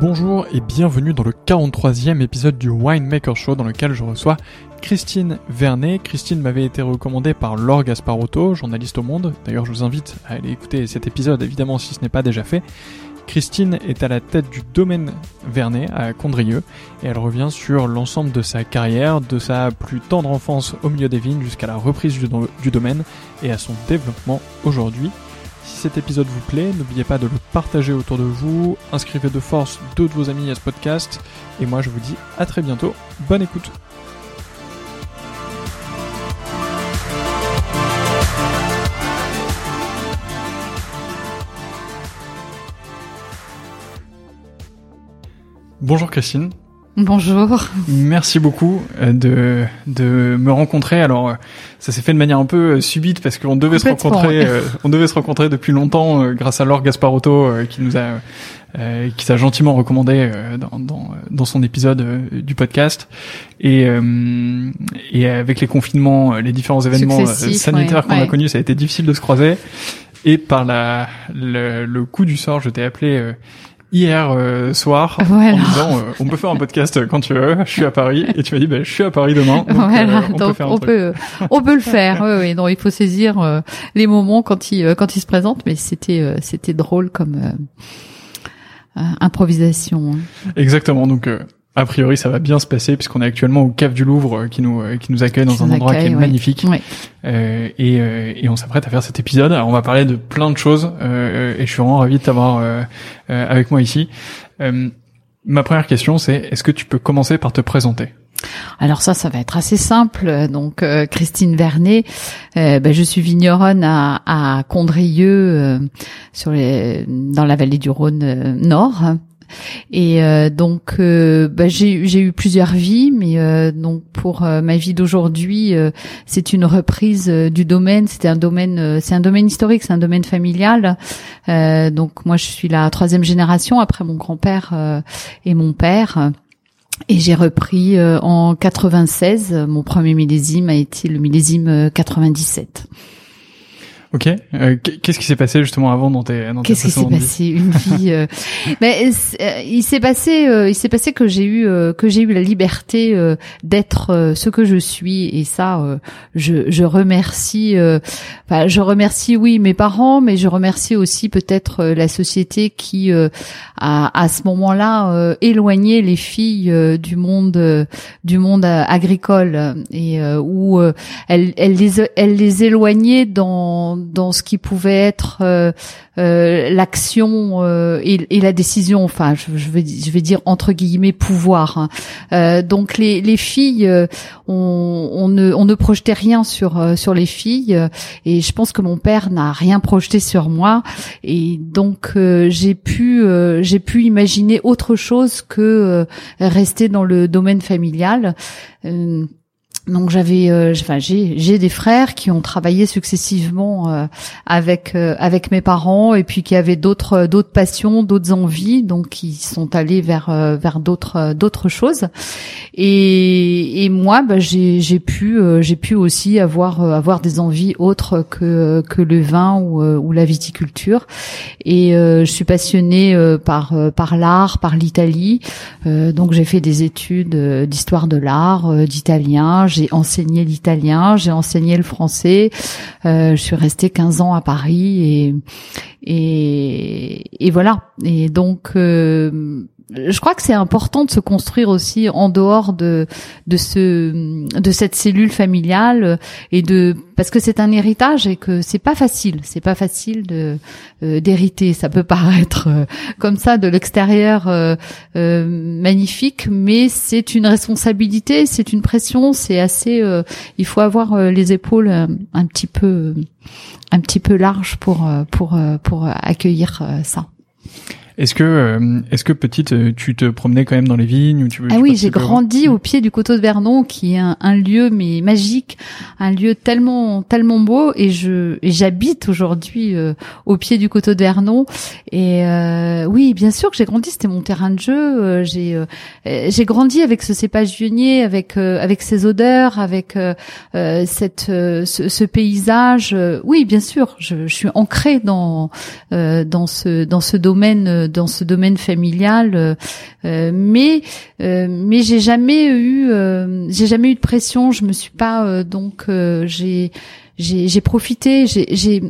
Bonjour et bienvenue dans le 43e épisode du Winemaker Show dans lequel je reçois Christine Vernet. Christine m'avait été recommandée par Laure Gasparotto, journaliste au Monde. D'ailleurs, je vous invite à aller écouter cet épisode, évidemment, si ce n'est pas déjà fait. Christine est à la tête du domaine Vernet à Condrieu et elle revient sur l'ensemble de sa carrière, de sa plus tendre enfance au milieu des vignes jusqu'à la reprise du, du domaine et à son développement aujourd'hui. Si cet épisode vous plaît, n'oubliez pas de le partager autour de vous, inscrivez de force deux de vos amis à ce podcast, et moi je vous dis à très bientôt, bonne écoute Bonjour Christine. Bonjour. Merci beaucoup euh, de, de me rencontrer. Alors, euh, ça s'est fait de manière un peu euh, subite parce qu'on devait se rencontrer, on devait se rencontrer depuis longtemps grâce à Laure Gasparotto qui nous a, qui s'est gentiment recommandé dans, dans, dans, son épisode du podcast. Et, et avec les confinements, les différents événements sanitaires qu'on a connus, ça a été difficile de se croiser. Et par la, le, le coup du sort, je t'ai appelé hier euh, soir en disant euh, on peut faire un podcast quand tu veux, je suis à Paris et tu m'as dit ben je suis à Paris demain. Donc, euh, on, peut faire un on peut on peut le faire. oui, oui, non, il faut saisir les moments quand il quand il se présente, mais c'était c'était drôle comme improvisation. Hein. Exactement. Donc a priori, ça va bien se passer puisqu'on est actuellement au Cave du Louvre euh, qui nous euh, qui nous accueille dans un endroit qui est magnifique. Euh, et, euh, et on s'apprête à faire cet épisode. Alors, on va parler de plein de choses euh, et je suis vraiment ravi de t'avoir avec moi ici. Ma première question, c'est est-ce que tu peux commencer par te présenter? Alors ça, ça va être assez simple. Donc euh, Christine Vernet, euh, ben, je suis vigneronne à, à Condrieu, euh, sur les, dans la vallée du Rhône Nord. Et donc ben, j'ai eu plusieurs vies, mais donc pour ma vie d'aujourd'hui, c'est une reprise du domaine. C'était un domaine, c'est un domaine historique, c'est un domaine familial. donc moi je suis la troisième génération après mon grand-père et mon père. Et j'ai repris euh, en 96. Mon premier millésime a été le millésime 97. Euh, Ok. Euh, qu'est-ce qui s'est passé justement avant dans tes dans Qu'est-ce qui s'est passé Une vie. Euh... Mais euh, il s'est passé, euh, il s'est passé que j'ai eu que j'ai eu la liberté d'être ce que je suis et ça, je, je remercie. Enfin, je remercie oui mes parents, mais je remercie aussi peut-être la société qui a à ce moment-là éloigné les filles du monde du monde agricole et où elle, elle les elle les éloignait dans dans ce qui pouvait être euh, euh, l'action euh, et, et, la décision. Enfin, je, je, vais, je vais dire entre guillemets pouvoir. Hein. donc les, les filles, on, on, ne, on ne projetait rien sur sur les filles et je pense que mon père n'a rien projeté sur moi et donc j'ai pu j'ai pu imaginer autre chose que rester dans le domaine familial. Donc j'avais, euh, enfin j'ai, j'ai des frères qui ont travaillé successivement euh, avec euh, avec mes parents et puis qui avaient d'autres d'autres passions, d'autres envies, donc qui sont allés vers vers d'autres d'autres choses. Et, et moi, bah, j'ai j'ai pu j'ai pu aussi avoir avoir des envies autres que que le vin ou ou la viticulture. Et je suis passionnée par par l'art, par l'Italie. donc j'ai fait des études d'histoire de l'art, d'italien j'ai enseigné l'italien, j'ai enseigné le français. Euh, je suis restée 15 ans à Paris et et, voilà. Et donc euh, je crois que c'est important de se construire aussi en dehors de de ce de cette cellule familiale et de parce que c'est un héritage et que c'est pas facile. C'est pas facile de euh, d'hériter. Ça peut paraître euh, comme ça de l'extérieur euh, magnifique mais c'est une responsabilité c'est une pression c'est assez il faut avoir les épaules un petit peu un petit peu larges pour pour pour accueillir ça est-ce que, euh, est-ce que petite, euh, tu te promenais quand même dans les vignes ou tu Ah oui, j'ai grandi au pied du coteau de Vernon, qui est un, lieu mais magique, un lieu tellement tellement beau, et je j'habite aujourd'hui euh, au pied du coteau de Vernon. Et oui, bien sûr que j'ai grandi, c'était mon terrain de jeu. j'ai j'ai grandi avec ce cépage vionnier, avec avec ses odeurs, avec cette ce, ce, paysage. Oui, bien sûr, je, je suis ancrée dans dans ce dans ce domaine dans ce domaine familial, euh, euh, mais euh, mais j'ai jamais eu j'ai jamais eu de pression. Je me suis pas donc j'ai j'ai profité. J'ai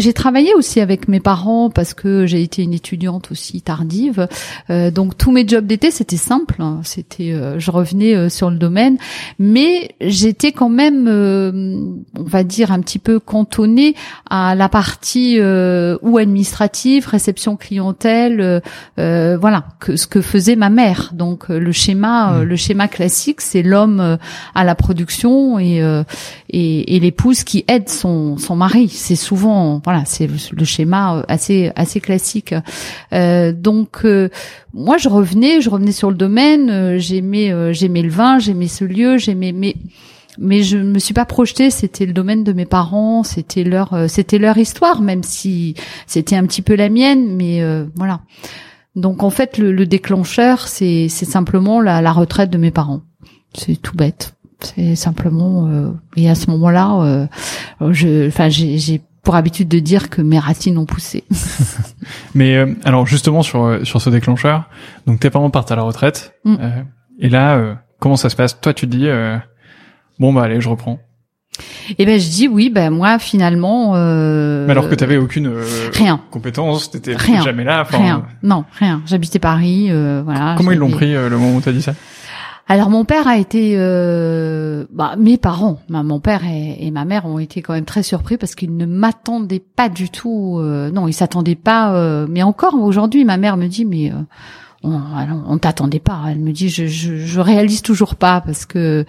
j'ai travaillé aussi avec mes parents parce que j'ai été une étudiante aussi tardive. Euh, donc tous mes jobs d'été c'était simple, hein. c'était euh, je revenais euh, sur le domaine, mais j'étais quand même, on va dire un petit peu cantonnée à la partie ou administrative, réception clientèle, voilà, que ce que faisait ma mère. Donc le schéma, mmh. le schéma classique, c'est l'homme à la production et et, et l'épouse qui aide son son mari. C'est souvent voilà, c'est le schéma euh, assez assez classique. Euh, donc euh, moi je revenais, je revenais sur le domaine, j'aimais j'aimais le vin, j'aimais ce lieu, j'aimais mais mais je me suis pas projetée, c'était le domaine de mes parents, c'était leur c'était leur histoire même si c'était un petit peu la mienne mais voilà. Donc en fait le, déclencheur c'est c'est simplement la, la retraite de mes parents. C'est tout bête. C'est simplement et à ce moment-là, je, enfin, j'ai pour habitude de dire que mes racines ont poussé. Mais euh, alors justement sur euh, sur ce déclencheur, donc tes parents partent à la retraite, mm. euh, et là comment ça se passe? Toi tu te dis bon bah allez je reprends. Eh ben je dis oui ben moi finalement. Mais alors que t'avais aucune rien compétence, t'étais jamais là. Rien, non rien. J'habitais Paris, voilà. Comment ils l'ont pris le moment où t'as dit ça? Alors mon père a été, euh, bah, mes parents, mon père et, ma mère ont été quand même très surpris parce qu'ils ne m'attendaient pas du tout. Euh, non, ils s'attendaient pas. Euh, mais encore aujourd'hui, ma mère me dit mais on, on t'attendait pas. Elle me dit, je, je, réalise toujours pas parce que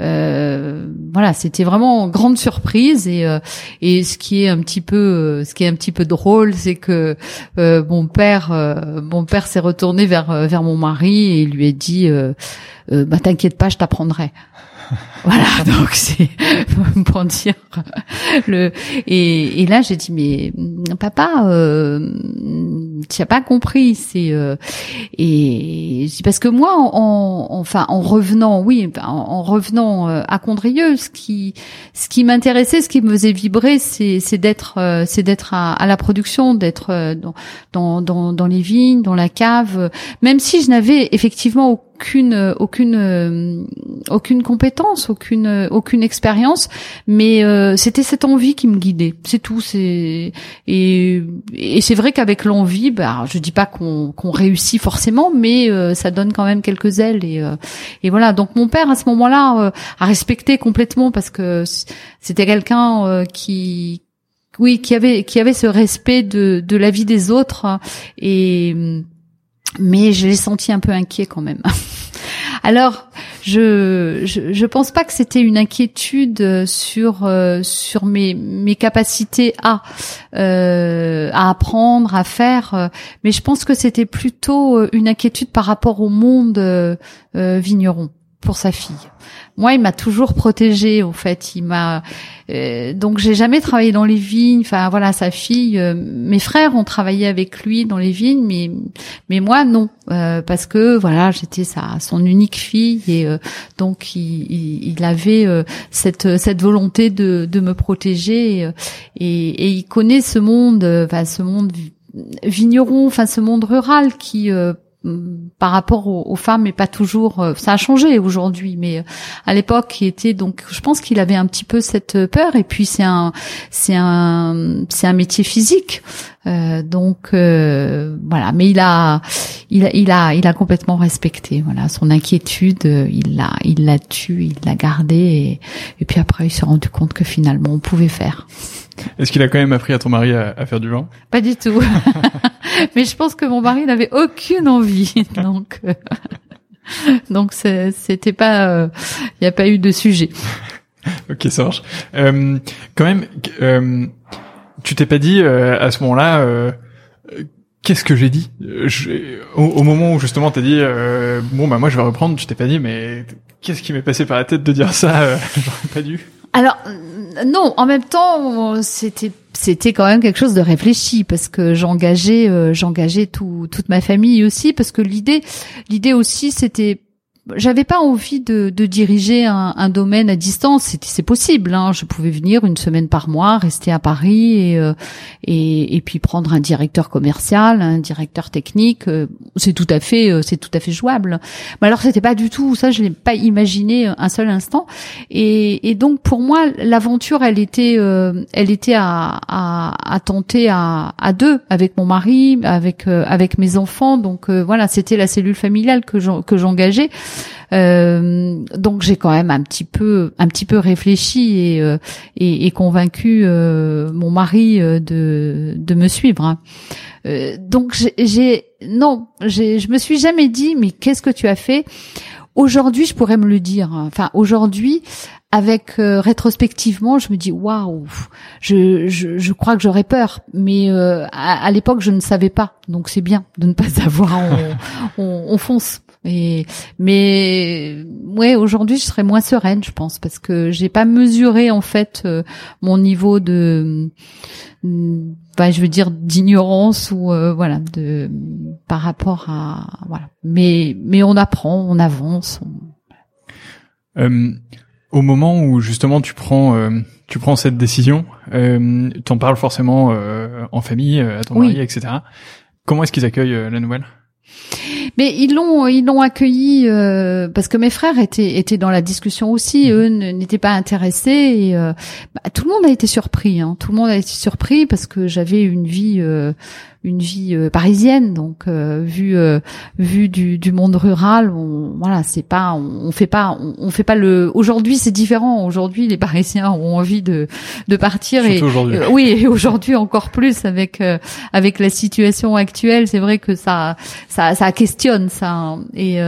euh, voilà, c'était vraiment grande surprise et euh, et ce qui est un petit peu, ce qui est un petit peu drôle, c'est que euh, mon père, euh, mon père s'est retourné vers vers mon mari et lui a dit, bah t'inquiète pas, je t'apprendrai. voilà, donc c'est pour dire le et, et là j'ai dit mais papa, euh, tu as pas compris, c'est euh, et c'est parce que moi en, enfin en revenant, oui, en, revenant euh, à Condrieux, ce qui ce qui m'intéressait, ce qui me faisait vibrer, c'est c'est d'être euh, c'est d'être à, à, la production, d'être dans, dans dans les vignes, dans la cave, même si je n'avais effectivement aucune aucune euh, aucune compétence, aucune aucune expérience, mais euh, c'était cette envie qui me guidait. C'est tout. C'est et, et c'est vrai qu'avec l'envie, bah, je dis pas qu'on qu'on réussit forcément, mais euh, ça donne quand même quelques ailes et et voilà. Donc mon père à ce moment-là a respecté complètement parce que c'était quelqu'un qui oui qui avait qui avait ce respect de de la vie des autres et mais je l'ai senti un peu inquiet quand même. Alors, je, je, pense pas que c'était une inquiétude sur euh, sur mes mes capacités à euh, à apprendre, à faire, mais je pense que c'était plutôt une inquiétude par rapport au monde euh, vigneron pour sa fille. Moi, il m'a toujours protégée. Au fait, il m'a euh, donc j'ai jamais travaillé dans les vignes. Enfin voilà, sa fille, euh, mes frères ont travaillé avec lui dans les vignes, mais mais moi non, euh, parce que voilà, j'étais sa son unique fille et donc il, il, avait cette cette volonté de de me protéger et, et, il connaît ce monde, enfin ce monde vigneron, enfin ce monde rural qui par rapport aux, femmes et pas toujours euh, ça a changé aujourd'hui mais euh, à l'époque il était donc je pense qu'il avait un petit peu cette peur et puis c'est un c'est un c'est un métier physique. Euh, donc voilà mais il a il a il a il a complètement respecté voilà son inquiétude il l'a il l'a tu il l'a gardé et, et puis après il s'est rendu compte que finalement on pouvait faire. Est-ce qu'il a quand même appris à ton mari à, à faire du vin? Pas du tout. Mais je pense que mon mari n'avait aucune envie, donc euh, donc c'était pas, il euh, n'y a pas eu de sujet. ok, ça marche. Euh, quand même, euh, tu t'es pas dit euh, à ce moment-là. Qu'est-ce que j'ai dit? Au, au, moment où justement t'as dit bon bah moi je vais reprendre, tu t'es pas dit mais qu'est-ce qui m'est passé par la tête de dire ça? J'aurais pas dû. Alors non, en même temps, c'était c'était quand même quelque chose de réfléchi parce que j'engageais euh, j'engageais tout, toute ma famille aussi parce que l'idée l'idée aussi c'était j'avais pas envie de, de diriger un, un, domaine à distance. C'est possible. Hein. Je pouvais venir une semaine par mois, rester à Paris et, euh, et, et, puis prendre un directeur commercial, un directeur technique. Euh, c'est tout à fait, euh, c'est tout à fait jouable. Mais alors c'était pas du tout ça. Je l'ai pas imaginé un seul instant. Et, et donc pour moi, l'aventure, elle était, elle était à, à, à tenter à, à, deux avec mon mari, avec avec mes enfants. Donc voilà, c'était la cellule familiale que j'engageais. Euh, donc j'ai quand même un petit peu, un petit peu réfléchi et, euh, convaincu euh, mon mari de, me suivre. Hein. donc j'ai, non, je me suis jamais dit mais qu'est-ce que tu as fait? Aujourd'hui, je pourrais me le dire. Hein. Enfin, aujourd'hui, avec rétrospectivement, je me dis waouh, je, je, je crois que j'aurais peur, mais à, à l'époque je ne savais pas, donc c'est bien de ne pas savoir. On, on, on fonce. Et, mais ouais, aujourd'hui, je serais moins sereine, je pense, parce que j'ai pas mesuré en fait euh, mon niveau de, bah, je veux dire d'ignorance ou euh, voilà, de par rapport à voilà. Mais mais on apprend, on avance. Euh, au moment où justement tu prends tu prends cette décision, euh, t'en parles forcément en famille, à ton mari, etc. Comment est-ce qu'ils accueillent la nouvelle? Mais ils l'ont ils l'ont accueilli euh, parce que mes frères étaient étaient dans la discussion aussi. Eux n'étaient pas intéressés. Et, euh, bah, tout le monde a été surpris. Hein. Tout le monde a été surpris parce que j'avais une vie. Euh, une vie parisienne, donc vu vu du, du monde rural, on, voilà, c'est pas, on, fait pas, on, fait pas le. Aujourd'hui, c'est différent. Aujourd'hui, les Parisiens ont envie de de partir et oui, et aujourd'hui encore plus avec avec la situation actuelle. C'est vrai que ça ça ça questionne ça. Et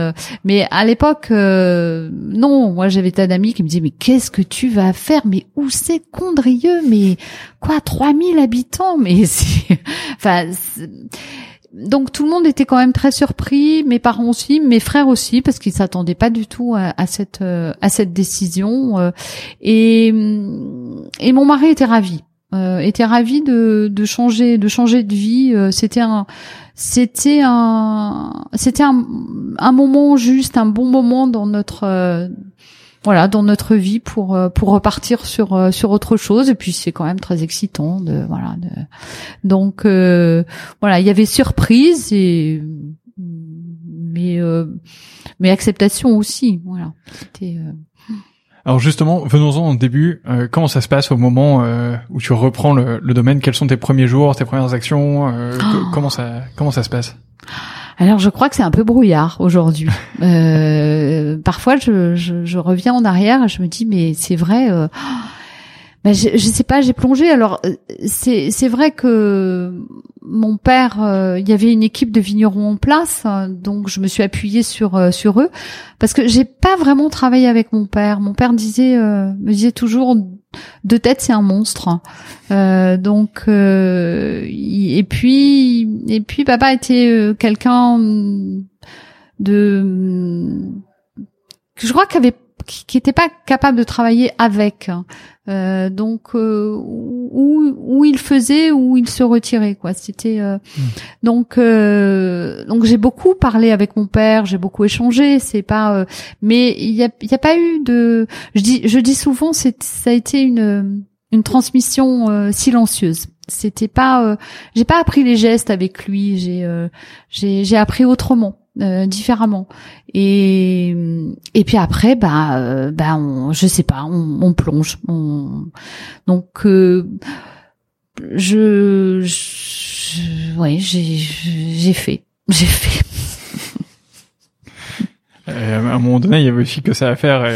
mais à l'époque, non, moi j'avais tas d'amis qui me disaient mais qu'est-ce que tu vas faire? Mais où c'est Condrieux Mais quoi 3000 habitants? Mais c'est enfin donc tout le monde était quand même très surpris, mes parents aussi, mes frères aussi, parce qu'ils s'attendaient pas du tout à, cette à cette décision. Euh, et et mon mari était ravi, euh, était ravi de, de changer de changer de vie. Euh, c'était un c'était un c'était un, un moment juste, un bon moment dans notre voilà dans notre vie pour euh, pour repartir sur euh, sur autre chose. Et puis c'est quand même très excitant de voilà de, donc euh, voilà il y avait surprise et mais mais acceptation aussi voilà. C'était alors justement, venons-en au début. comment ça se passe au moment où tu reprends le, le, domaine? Quels sont tes premiers jours, tes premières actions? Oh. Comment ça comment ça se passe? Alors je crois que c'est un peu brouillard aujourd'hui. Euh, parfois je, je, je, reviens en arrière et je me dis mais c'est vrai. Euh, ben je, je sais pas, j'ai plongé. Alors euh, c'est c'est vrai que mon père, euh, il y avait une équipe de vignerons en place, hein, donc je me suis appuyée sur euh, sur eux parce que j'ai pas vraiment travaillé avec mon père. Mon père disait me disait toujours de tête c'est un monstre. donc et puis et puis papa était quelqu'un de je crois qu'il avait qui n'était pas capable de travailler avec. Euh, donc euh, où, où il faisait où il se retirait quoi c'était euh, hmm. donc euh, donc j'ai beaucoup parlé avec mon père j'ai beaucoup échangé c'est pas euh, mais il y a il y a pas eu de je dis je dis souvent c'est ça a été une une transmission silencieuse c'était pas j'ai pas appris les gestes avec lui j'ai j'ai j'ai appris autrement euh, différemment et et puis après bah euh, bah on, je sais pas on, on plonge on, donc euh, je, je ouais j'ai j'ai fait j'ai fait à un moment donné, il y avait aussi que ça à faire. Et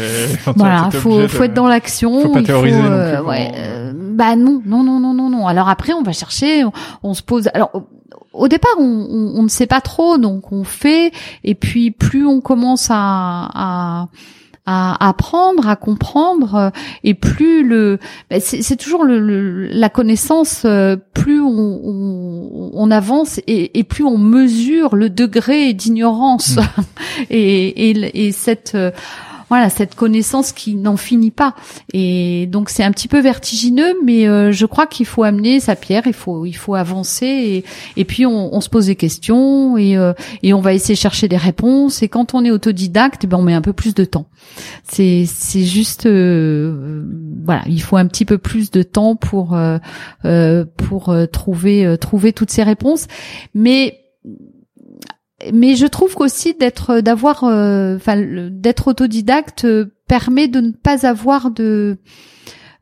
voilà, faut, faut être dans l'action. Faut pas théoriser non plus. Ouais, bah non, non, non, non, non, non. Alors après, on va chercher, on, on se pose. Alors au départ, on, on, ne sait pas trop, donc on fait, et puis plus on commence à, à à apprendre, à comprendre, et plus le, ben, c'est toujours le, la connaissance, euh, plus on, on, on avance et, et, plus on mesure le degré d'ignorance mmh. et, et, et, cette voilà cette connaissance qui n'en finit pas. Et donc c'est un petit peu vertigineux, mais euh, je crois qu'il faut amener sa pierre, il faut il faut avancer et, et puis on, on, se pose des questions et euh, et on va essayer de chercher des réponses. Et quand on est autodidacte, ben on met un peu plus de temps. C'est c'est juste euh, voilà, il faut un petit peu plus de temps pour pour trouver trouver toutes ces réponses, mais mais je trouve qu'aussi d'être d'avoir euh, enfin d'être autodidacte euh, permet de ne pas avoir de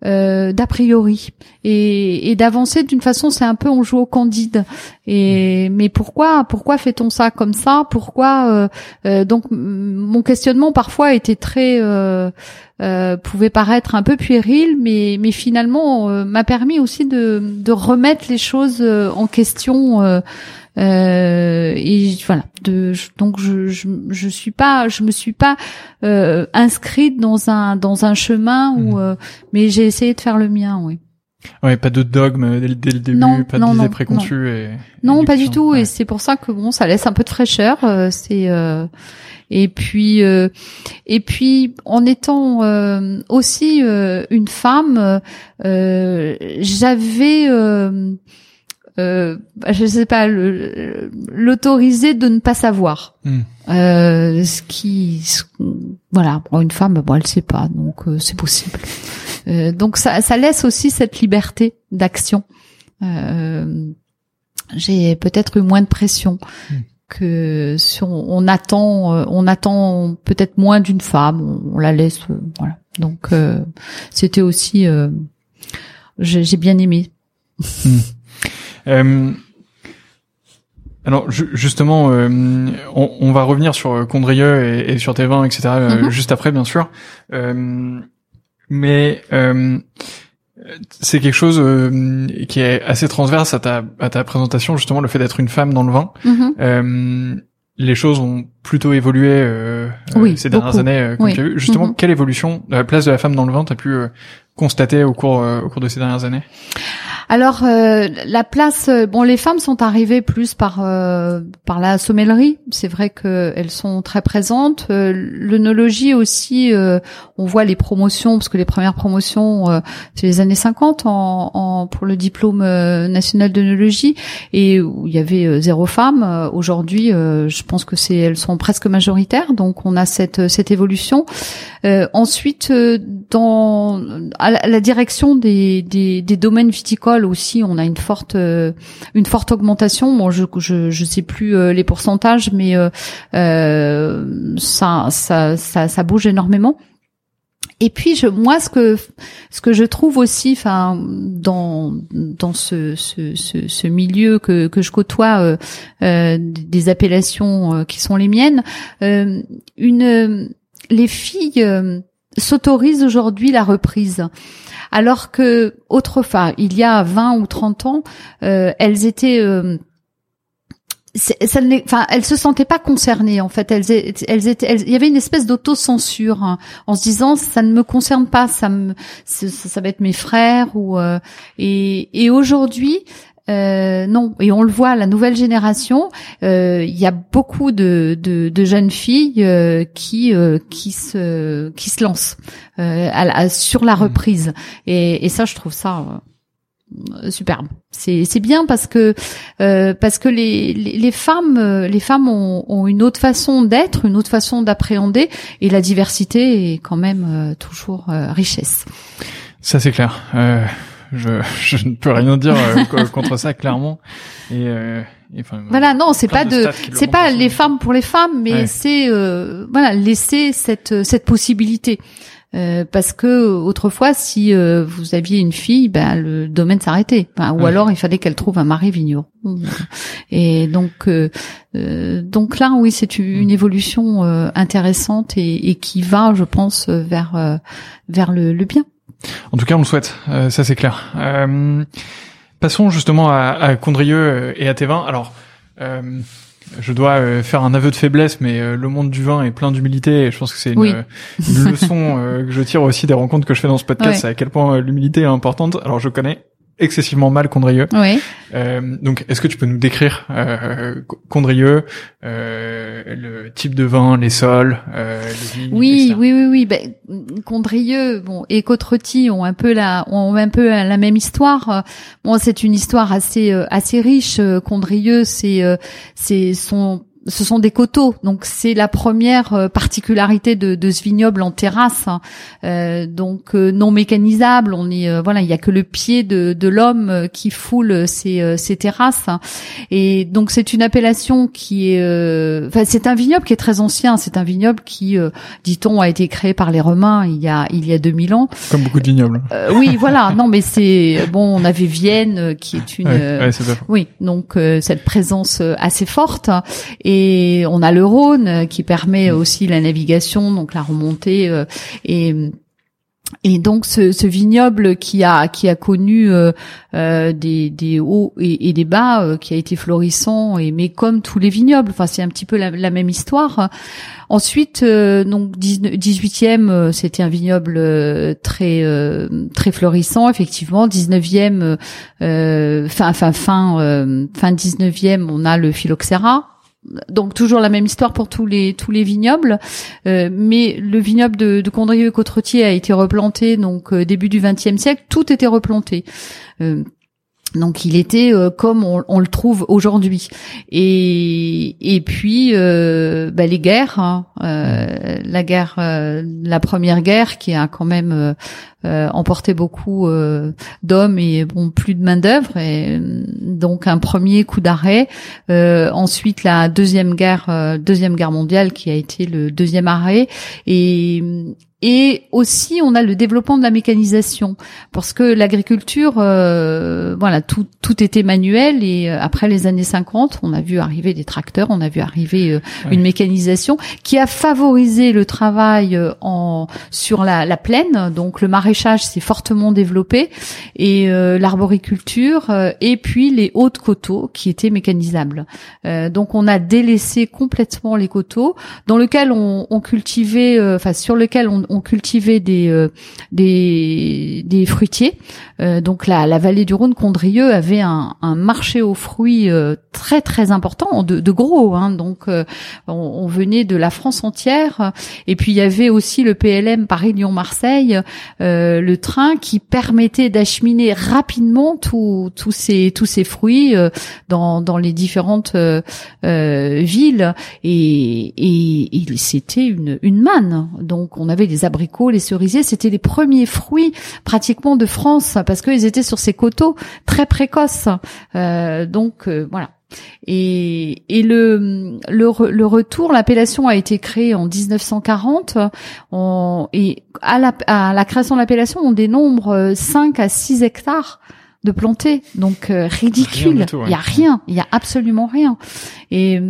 euh, d'a priori. Et, et d'avancer d'une façon c'est un peu on joue au candide. Et mais pourquoi pourquoi fait-on ça comme ça? Pourquoi euh, donc mon questionnement parfois était très pouvait paraître un peu puéril mais mais finalement m'a permis aussi de de remettre les choses en question euh, et voilà. De, donc je, je, je suis pas, je me suis pas euh, inscrite dans un dans un chemin où, mmh. euh, mais j'ai essayé de faire le mien, oui. Ouais, pas de dogme dès, dès le début, non, pas non, d'idées préconçues non. et. Non, pas du tout. Et c'est pour ça que bon, ça laisse un peu de fraîcheur. Euh, c'est euh, et puis euh, et puis en étant euh, aussi une femme, j'avais euh, je sais pas, l'autoriser de ne pas savoir. Hmm. Euh, ce qui, voilà, pour une femme, bon, elle sait pas, donc euh, c'est possible. Euh, donc ça, ça laisse aussi cette liberté d'action. Euh, J'ai peut-être eu moins de pression. Hmm. que si on, on attend, on attend peut-être moins d'une femme, on, la laisse, voilà. Donc c'était aussi, j'ai bien aimé. Hmm. Euh, Alors justement, euh, on, on, va revenir sur Condrieu et, et sur tes vins, etc. Mm juste après, bien sûr. Euh, mais c'est quelque chose qui est assez transverse à ta, à ta présentation, justement, le fait d'être une femme dans le vin. Mm les choses ont plutôt évolué euh, ces dernières années, comme tu as vu. Justement, quelle évolution de la place de la femme dans le vin t'as pu constater au cours au cours de ces dernières années alors euh, la place, euh, bon, les femmes sont arrivées plus par euh, par la sommellerie. C'est vrai qu'elles sont très présentes. L'œnologie aussi, on voit les promotions parce que les premières promotions, c'est les années 50 en, en pour le diplôme national d'œnologie et où il y avait zéro femme. Aujourd'hui, je pense que c'est elles sont presque majoritaires. Donc on a cette cette évolution. ensuite, dans à la, direction des, des, des domaines viticoles aussi, on a une forte euh, une forte augmentation. Bon, je je je sais plus euh, les pourcentages, mais euh, ça, ça ça ça bouge énormément. Et puis je, moi, ce que ce que je trouve aussi, enfin, dans dans ce, ce, ce, ce, milieu que que je côtoie, euh, des appellations qui sont les miennes, une les filles s'autorisent aujourd'hui la reprise alors que autrefois, il y a 20 ou 30 ans, euh, elles étaient euh, ça enfin, elles se sentaient pas concernées en fait. Elles, elles étaient, il y avait une espèce d'autocensure hein, en se disant ça ne me concerne pas, ça me, ça, va être mes frères ou euh, et, et aujourd'hui euh, non, et on le voit, la nouvelle génération, euh, il y a beaucoup de, de, jeunes filles euh, qui qui se qui se lancent sur la mmh. reprise, et, et ça, je trouve ça superbe. C'est c'est bien parce que parce que les, les, femmes les femmes ont, ont une autre façon d'être, une autre façon d'appréhender et la diversité est quand même toujours richesse. Ça c'est clair. Je, je ne peux rien dire euh, contre ça clairement. Et, euh, enfin, voilà, non, c'est pas de, c'est pas les femmes pour les femmes, mais c'est euh, voilà laisser cette cette possibilité. Euh, parce que autrefois, si euh, vous aviez une fille, ben le domaine s'arrêtait. Enfin, ou alors il fallait qu'elle trouve un mari vigneron. Et donc, euh, donc là, oui, c'est une évolution intéressante et, et, qui va, je pense, vers vers le, le bien. En tout cas, on le souhaite, euh, ça c'est clair. Euh, passons justement à, à Condrieu euh, et à tes vins. Alors, je dois faire un aveu de faiblesse, mais le monde du vin est plein d'humilité et je pense que c'est une, leçon que je tire aussi des rencontres que je fais dans ce podcast, c'est à quel point l'humilité est importante. Alors je connais excessivement mal Condrieu. Oui. Euh, donc, est-ce que tu peux nous décrire euh, Condrieu, euh, le type de vin, les sols, euh, les vignes, Oui, oui, oui, oui. Ben, Condrieu, bon, et Côte-Rôtie ont un peu la, ont un peu la même histoire. Bon, c'est une histoire assez, euh, assez riche. Condrieu, c'est, euh, c'est son ce sont des coteaux, donc c'est la première euh, particularité de, de ce vignoble en terrasse, hein. euh, donc euh, non mécanisable. On est voilà, il y a que le pied de, de l'homme qui foule ces, ces terrasses, et donc c'est une appellation qui est, enfin c'est un vignoble qui est très ancien. C'est un vignoble qui, dit-on, a été créé par les Romains il y a il y a 2000 ans. Comme beaucoup de vignobles. oui, voilà. Non, mais c'est bon. On avait Vienne qui est une, oui, donc cette présence assez forte et et on a le Rhône euh, qui permet mm. aussi la navigation, donc la remontée euh, et et donc ce, ce, vignoble qui a qui a connu euh, des, des, hauts et, des bas, qui a été florissant, et mais comme tous les vignobles, enfin c'est un petit peu la, même histoire. Ensuite, donc 18e, c'était un vignoble très très florissant, effectivement. 19e, fin fin fin fin 19e, on a le phylloxéra donc toujours la même histoire pour tous les tous les vignobles, euh, mais le vignoble de, de Condrieu et Côte-Rôtier a été replanté donc euh, début du XXe siècle, tout était replanté. Euh, donc il était euh, comme on, le trouve aujourd'hui. Et, et puis bah, les guerres, hein, la guerre, la première guerre qui a quand même emporté beaucoup d'hommes et bon plus de main d'œuvre. Et donc un premier coup d'arrêt. ensuite la deuxième guerre, deuxième guerre mondiale qui a été le deuxième arrêt. Et et aussi, on a le développement de la mécanisation, parce que l'agriculture, euh, voilà, tout, tout était manuel. Et euh, après les années 50, on a vu arriver des tracteurs, on a vu arriver euh, une mécanisation qui a favorisé le travail en sur la, la plaine. Donc le maraîchage s'est fortement développé et l'arboriculture, et puis les hautes coteaux qui étaient mécanisables. donc on a délaissé complètement les coteaux dans lequel on, cultivait, enfin sur lequel on, cultivait des euh, des, des fruitiers. Euh, donc la, la vallée du Rhône, Condrieu, avait un, marché aux fruits euh, très très important, de, de gros. Hein, donc on, venait de la France entière. Et puis il y avait aussi le PLM Paris-Lyon-Marseille, le train qui permettait d'acheminer rapidement tous tous ces tous ces fruits dans dans les différentes villes. Et, et, c'était une une manne. Donc on avait les abricots, les cerisiers, c'était les premiers fruits pratiquement de France parce qu'ils étaient sur ces coteaux très précoces. Euh, donc euh, voilà. Et, et le, le, retour, l'appellation a été créée en 1940. et à la, à la création de l'appellation, on dénombre 5 à 6 hectares de planter. Donc euh, ridicule. Il y a rien, il y a absolument rien. Et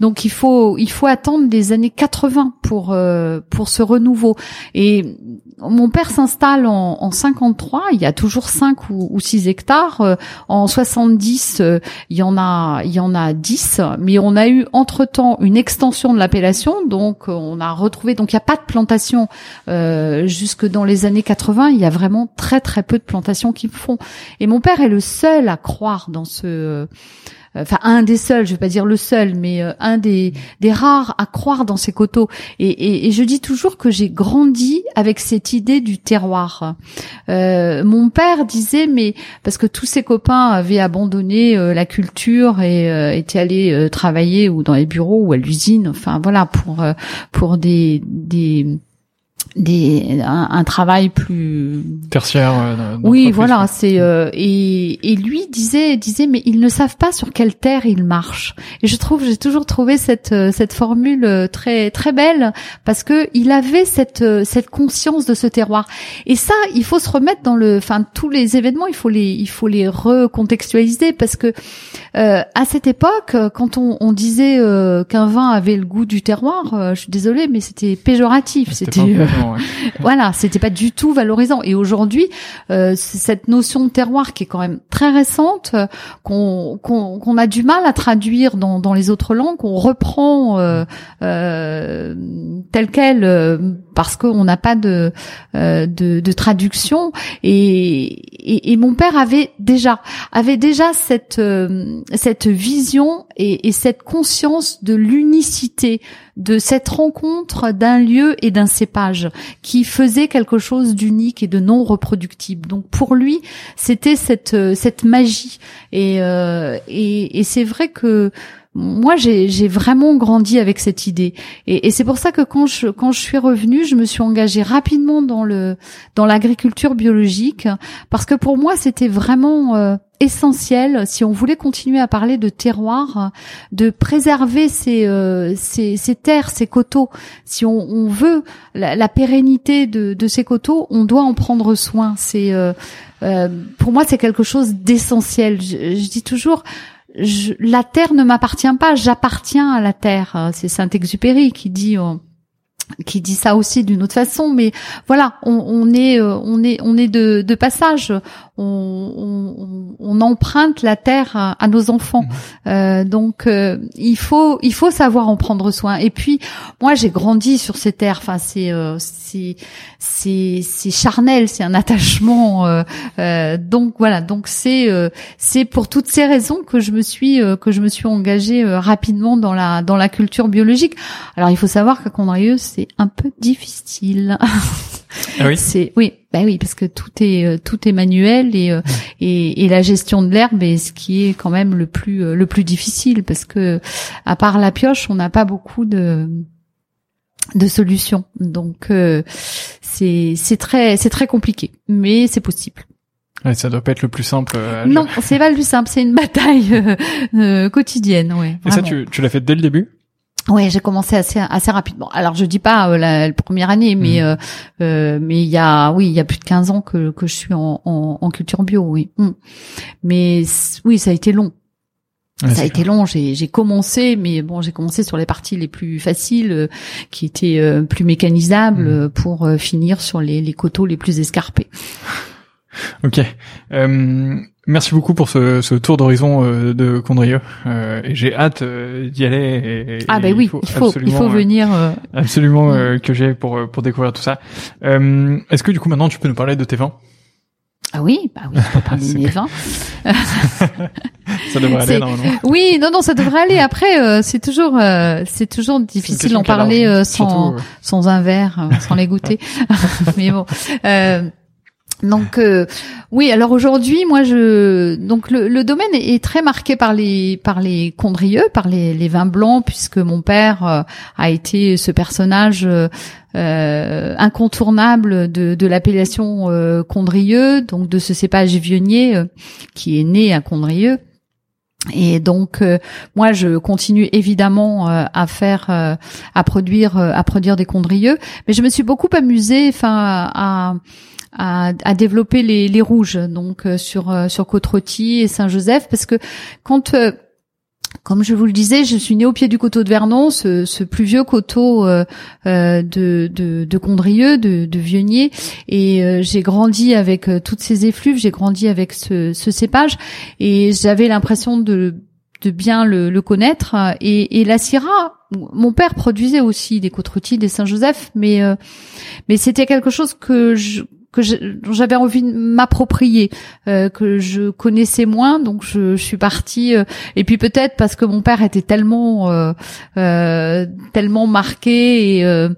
donc il faut il faut attendre des années 80 pour euh, pour ce renouveau. Et mon père s'installe en, en 53, il y a toujours 5 ou, ou 6 hectares. Euh, en 70, il y en a il y en a 10, mais on a eu entre-temps une extension de l'appellation, donc on a retrouvé donc il n'y a pas de plantation jusque dans les années 80, il y a vraiment très très peu de plantations qui font. Et mon père est le seul à croire dans ce euh, enfin un des seuls, je vais pas dire le seul, mais euh, un des des rares à croire dans ces coteaux. Et, je dis toujours que j'ai grandi avec cette idée du terroir. Euh, mon père disait, mais parce que tous ses copains avaient abandonné la culture et étaient allés travailler ou dans les bureaux ou à l'usine, enfin voilà pour pour des des des un, travail plus tertiaire euh, oui voilà c'est euh, et, et lui disait disait mais ils ne savent pas sur quelle terre ils marchent et je trouve j'ai toujours trouvé cette euh, cette formule très très belle parce que il avait cette cette conscience de ce terroir. Et ça il faut se remettre dans le enfin tous les événements il faut les il faut les recontextualiser parce que à cette époque quand on, on disait qu'un vin avait le goût du terroir je suis désolée mais c'était péjoratif. C'était voilà, c'était pas du tout valorisant. Et aujourd'hui, euh, cette notion de terroir qui est quand même très récente, euh, qu'on qu'on a du mal à traduire dans, dans les autres langues, qu'on reprend euh, euh, tel quel euh, parce qu'on n'a pas de, de, de traduction. Et, et, et, mon père avait déjà avait déjà cette cette vision et, et cette conscience de l'unicité de cette rencontre d'un lieu et d'un cépage qui faisait quelque chose d'unique et de non reproductible. Donc pour lui, c'était cette euh, cette magie et euh, et, et c'est vrai que moi j'ai vraiment grandi avec cette idée et, et c'est pour ça que quand je quand je suis revenue je me suis engagée rapidement dans le dans l'agriculture biologique parce que pour moi c'était vraiment euh, essentiel si on voulait continuer à parler de terroir, de préserver ces, euh, ces, ces, terres, ces coteaux. Si on, on veut la, la pérennité de, de, ces coteaux, on doit en prendre soin. C'est euh, euh, pour moi c'est quelque chose d'essentiel. Je, je, dis toujours. La terre ne m'appartient pas, j'appartiens à la terre. C'est Saint-Exupéry qui dit qui dit ça aussi d'une autre façon, mais voilà, on, on est, on est, on est de, de passage on, on, emprunte la terre à, nos enfants. Mmh. Euh, donc euh, il faut il faut savoir en prendre soin. Et puis moi j'ai grandi sur ces terres. Enfin c'est euh, c'est c'est charnel, c'est un attachement. donc voilà, donc c'est c'est pour toutes ces raisons que je me suis que je me suis engagée rapidement dans la dans la culture biologique. Alors il faut savoir qu'à Condrieu c'est un peu difficile. Ah oui. C'est oui, bah oui, parce que tout est euh, tout est manuel et, euh, et, et la gestion de l'herbe est ce qui est quand même le plus euh, le plus difficile parce que à part la pioche, on n'a pas beaucoup de de solutions. Donc c'est c'est très c'est très compliqué, mais c'est possible. Ouais, ça doit pas être le plus simple. non, c'est pas le plus simple. C'est une bataille quotidienne, ouais. Et ça, tu, tu l'as fait dès le début? Oui, j'ai commencé assez assez rapidement. Alors je dis pas euh, la, première année, mais Mhm. euh, euh, mais il y a oui il y a plus de 15 ans que que je suis en en, en culture bio, oui. Mm. Mais oui, ça a été long. Ouais, ça a été long. J'ai j'ai commencé, mais bon, j'ai commencé sur les parties les plus faciles, euh, qui étaient euh, plus mécanisables, Mhm. euh, pour finir sur les les coteaux les plus escarpés. Ok. Euh, merci beaucoup pour ce, ce tour d'horizon euh, de Condrieu. Euh, j'ai hâte euh, d'y aller. Et, et Ah ben oui, il faut il absolument, faut euh, venir. euh, absolument Mm. euh, que j'ai pour pour découvrir tout ça. Euh, Est-ce que du coup maintenant tu peux nous parler de tes vins? Ah oui, bah oui, je peux parler de mes vins. Ça devrait aller normalement. Oui, non, non, ça devrait aller. Après, euh, c'est toujours, euh, c'est toujours difficile d'en parler euh, sans, surtout, sans un verre, sans les goûter. Mais bon. Donc euh, oui, alors aujourd'hui, moi je donc le, domaine est, très marqué par les par les condrieux, par les, vins blancs, puisque mon père euh, a été ce personnage euh, euh, incontournable de, de l'appellation condrieux, donc de ce cépage vionnier qui est né à Condrieu. Et donc moi je continue évidemment à faire à produire à produire des condrieux, mais je me suis beaucoup amusée enfin à, à développer les, les rouges donc euh, sur euh, sur Côte-Rôtie et Saint-Joseph parce que quand euh, comme je vous le disais, je suis née au pied du coteau de Vernon, ce, ce plus vieux coteau euh, de, de, de Condrieu, de, de Vionnier, et euh, j'ai grandi avec toutes ces effluves, j'ai grandi avec ce, ce cépage, et j'avais l'impression de, de bien le, le connaître. Et, et la Syrah, mon père produisait aussi des côte des Saint-Joseph, mais mais c'était quelque chose que je que j'avais envie de m'approprier, euh, que je connaissais moins, donc je, je suis partie. euh, et puis peut-être parce que mon père était tellement euh, euh, tellement marqué et euh,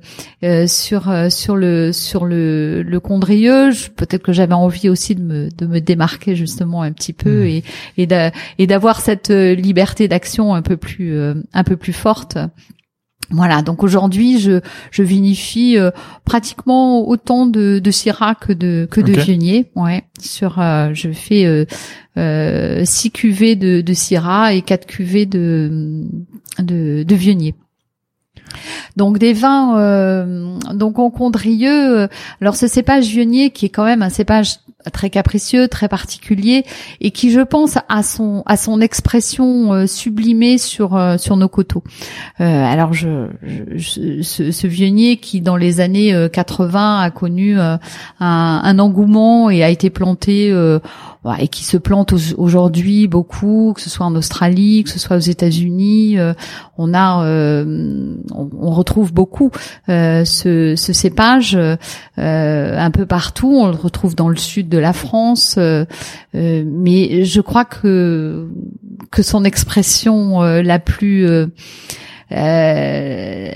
euh, sur sur le sur le le Condrieu, peut-être que j'avais envie aussi de me de me démarquer justement un petit peu Mhm. et et d'a- et d'avoir cette liberté d'action un peu plus euh, un peu plus forte. Voilà, donc aujourd'hui je je vinifie euh, pratiquement autant de de Syrah que de que de. Viognier. Ouais, sur euh, je fais euh, euh, six cuvées de de Syrah et quatre cuvées de de de Viognier. Donc des vins euh, donc en Condrieu. euh, alors ce cépage Viognier qui est quand même un cépage très capricieux, très particulier et qui je pense a son à son expression euh, sublimée sur euh, sur nos coteaux. Euh, alors je, je- ce, ce qui dans les années euh, 80 a connu un, engouement et a été planté et qui se plante au- aujourd'hui beaucoup, que ce soit en Australie, que ce soit aux États-Unis. euh, on a, euh, on, retrouve beaucoup euh, ce, cépage un peu partout. On le retrouve dans le sud de la France, mais je crois que que son expression la plus euh,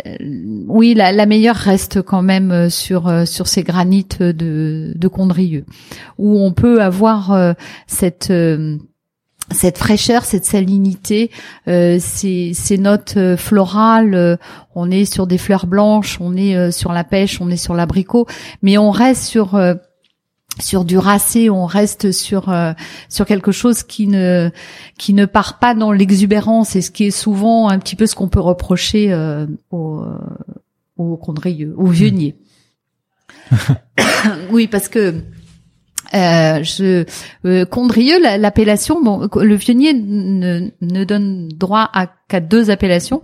oui, la, la meilleure reste quand même euh, sur euh, sur ces granites de de Condrieu, où on peut avoir euh, cette cette fraîcheur, cette salinité, euh, ces, ces notes florales. euh, on est sur des fleurs blanches, on est sur la pêche, on est sur l'abricot, mais on reste sur sur du racé, on reste sur euh, sur quelque chose qui ne qui ne part pas dans l'exubérance et ce qui est souvent un petit peu ce qu'on peut reprocher euh, au euh, au condrieux, au vionnier. oui, parce que euh, je euh, Condrieu, la- l'appellation, bon, le vionnier ne, ne donne droit à qu'à deux appellations.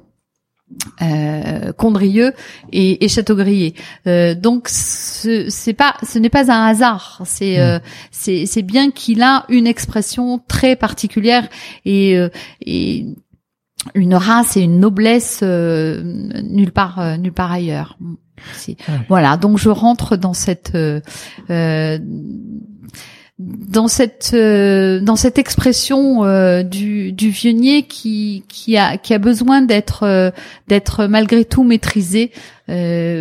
Euh, Condrieu et, et. Euh, donc ce c'est pas ce n'est pas un hasard. C'est euh, c'est c'est bien qu'il a une expression très particulière et euh, et une race et une noblesse euh, nulle part euh, nulle part ailleurs. Voilà, donc je rentre dans cette euh, euh, dans cette euh, dans cette expression euh, du du vionnier qui qui a qui a besoin d'être euh, d'être malgré tout maîtrisé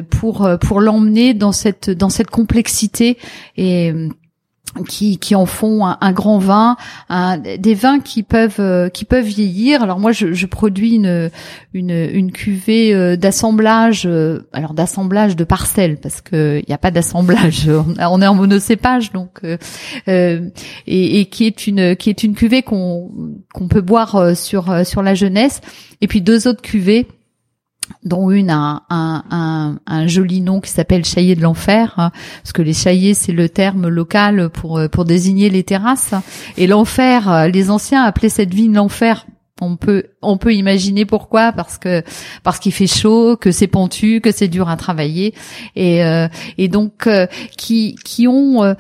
pour pour l'emmener dans cette dans cette complexité. Et qui, qui en font un, un grand vin, un- des vins qui peuvent euh, qui peuvent vieillir. Alors moi, je, je produis une une, une cuvée euh, d'assemblage, euh, alors d'assemblage de parcelles parce que il n'y a pas d'assemblage. On, est en monocépage, donc euh, euh, et, et qui est une qui est une cuvée qu'on qu'on peut boire euh, sur sur la jeunesse. Et puis deux autres cuvées dont une a un, un, un, joli nom qui s'appelle Chaillé de l'enfer, hein, parce que les chaillés c'est le terme local pour pour désigner les terrasses. Et l'enfer, les anciens appelaient cette vigne l'enfer on peut on peut imaginer pourquoi parce que parce qu'il fait chaud, que c'est pentu, que c'est dur à travailler et euh, et donc euh, qui qui ont euh,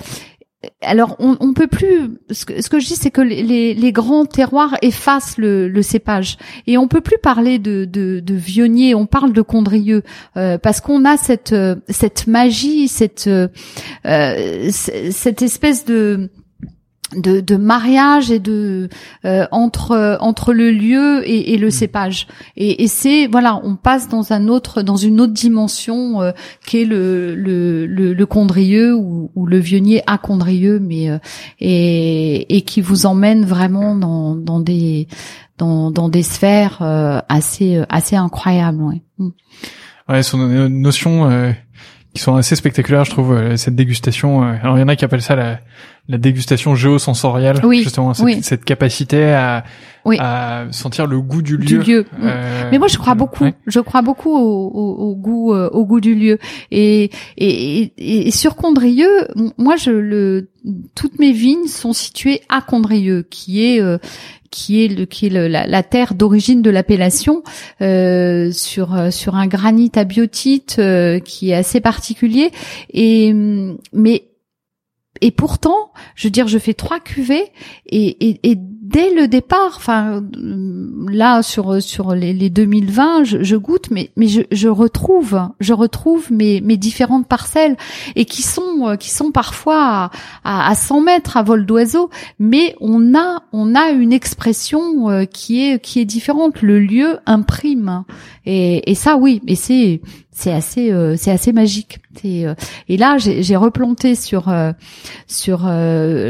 alors on, on peut plus. Ce que, ce que je dis, c'est que les, grands terroirs effacent le, cépage et on peut plus parler de, de, de vionnier. On parle de condrieux parce qu'on a cette cette magie, cette cette espèce de de, de, mariage et de euh, entre entre le lieu et, et le mm. cépage et, et c'est voilà on passe dans un autre dans une autre dimension euh, qui est le le, le, le condrieux ou, ou, le vionnier à condrieux mais euh, et, et qui vous emmène vraiment dans dans des dans, dans des sphères euh, assez assez incroyables ouais. Mm. Ouais, son notion qui sont assez spectaculaires, je trouve, euh, cette dégustation. Euh, alors, il y en a qui appellent ça la, la dégustation géosensorielle, oui, justement, cette, cette capacité à, à sentir le goût du lieu. Du lieu. Euh, Mais moi, je crois beaucoup. Je crois beaucoup au, au, au goût, euh, au goût du lieu. Et, et, et, sur Condrieux, moi, je le, toutes mes vignes sont situées à Condrieux, qui est qui est le qui est le, la, la, terre d'origine de l'appellation euh, sur euh, sur un granit à biotite euh, qui est assez particulier et mais et pourtant, je veux dire, je fais trois cuvées et, et, et dès le départ, enfin là sur sur les, les 2020, je, je, goûte, mais mais je, je, retrouve, je retrouve mes, mes différentes parcelles et qui sont qui sont parfois à, à, 100 mètres à vol d'oiseau, mais on a on a une expression euh, qui est qui est différente. Le lieu imprime et, et ça oui, et c'est c'est assez euh, c'est assez magique. Euh, et là j'ai replanté sur euh, sur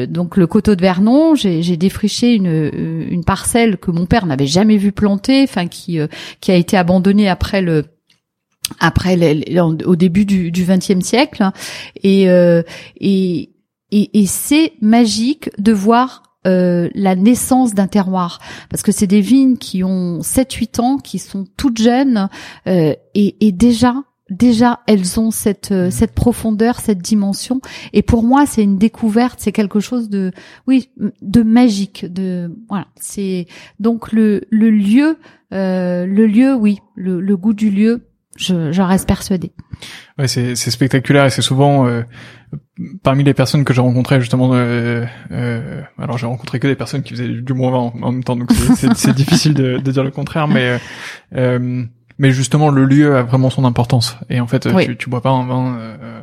donc le coteau de Vernon, j'ai défriché une une parcelle que mon père n'avait jamais vu planter, enfin qui qui a été abandonnée après le après au début du XXe siècle et, et et, et c'est magique de voir euh, la naissance d'un terroir. Parce que c'est des vignes qui ont 7-8 ans, qui sont toutes jeunes euh, et, et, déjà déjà elles ont cette euh, mmh. cette profondeur, cette dimension. Et pour moi c'est une découverte, c'est quelque chose de oui de magique, de voilà. C'est donc le le lieu euh, le lieu oui le, le goût du lieu je j'en reste persuadée. Ouais, c'est c'est spectaculaire et c'est souvent euh, parmi les personnes que j'ai rencontrées justement. Euh, euh, alors j'ai rencontré que des personnes qui faisaient du moins en, en même temps, donc c'est difficile de, de, dire le contraire, mais euh, mais justement le lieu a vraiment son importance et en fait tu, tu bois pas un vin euh, euh,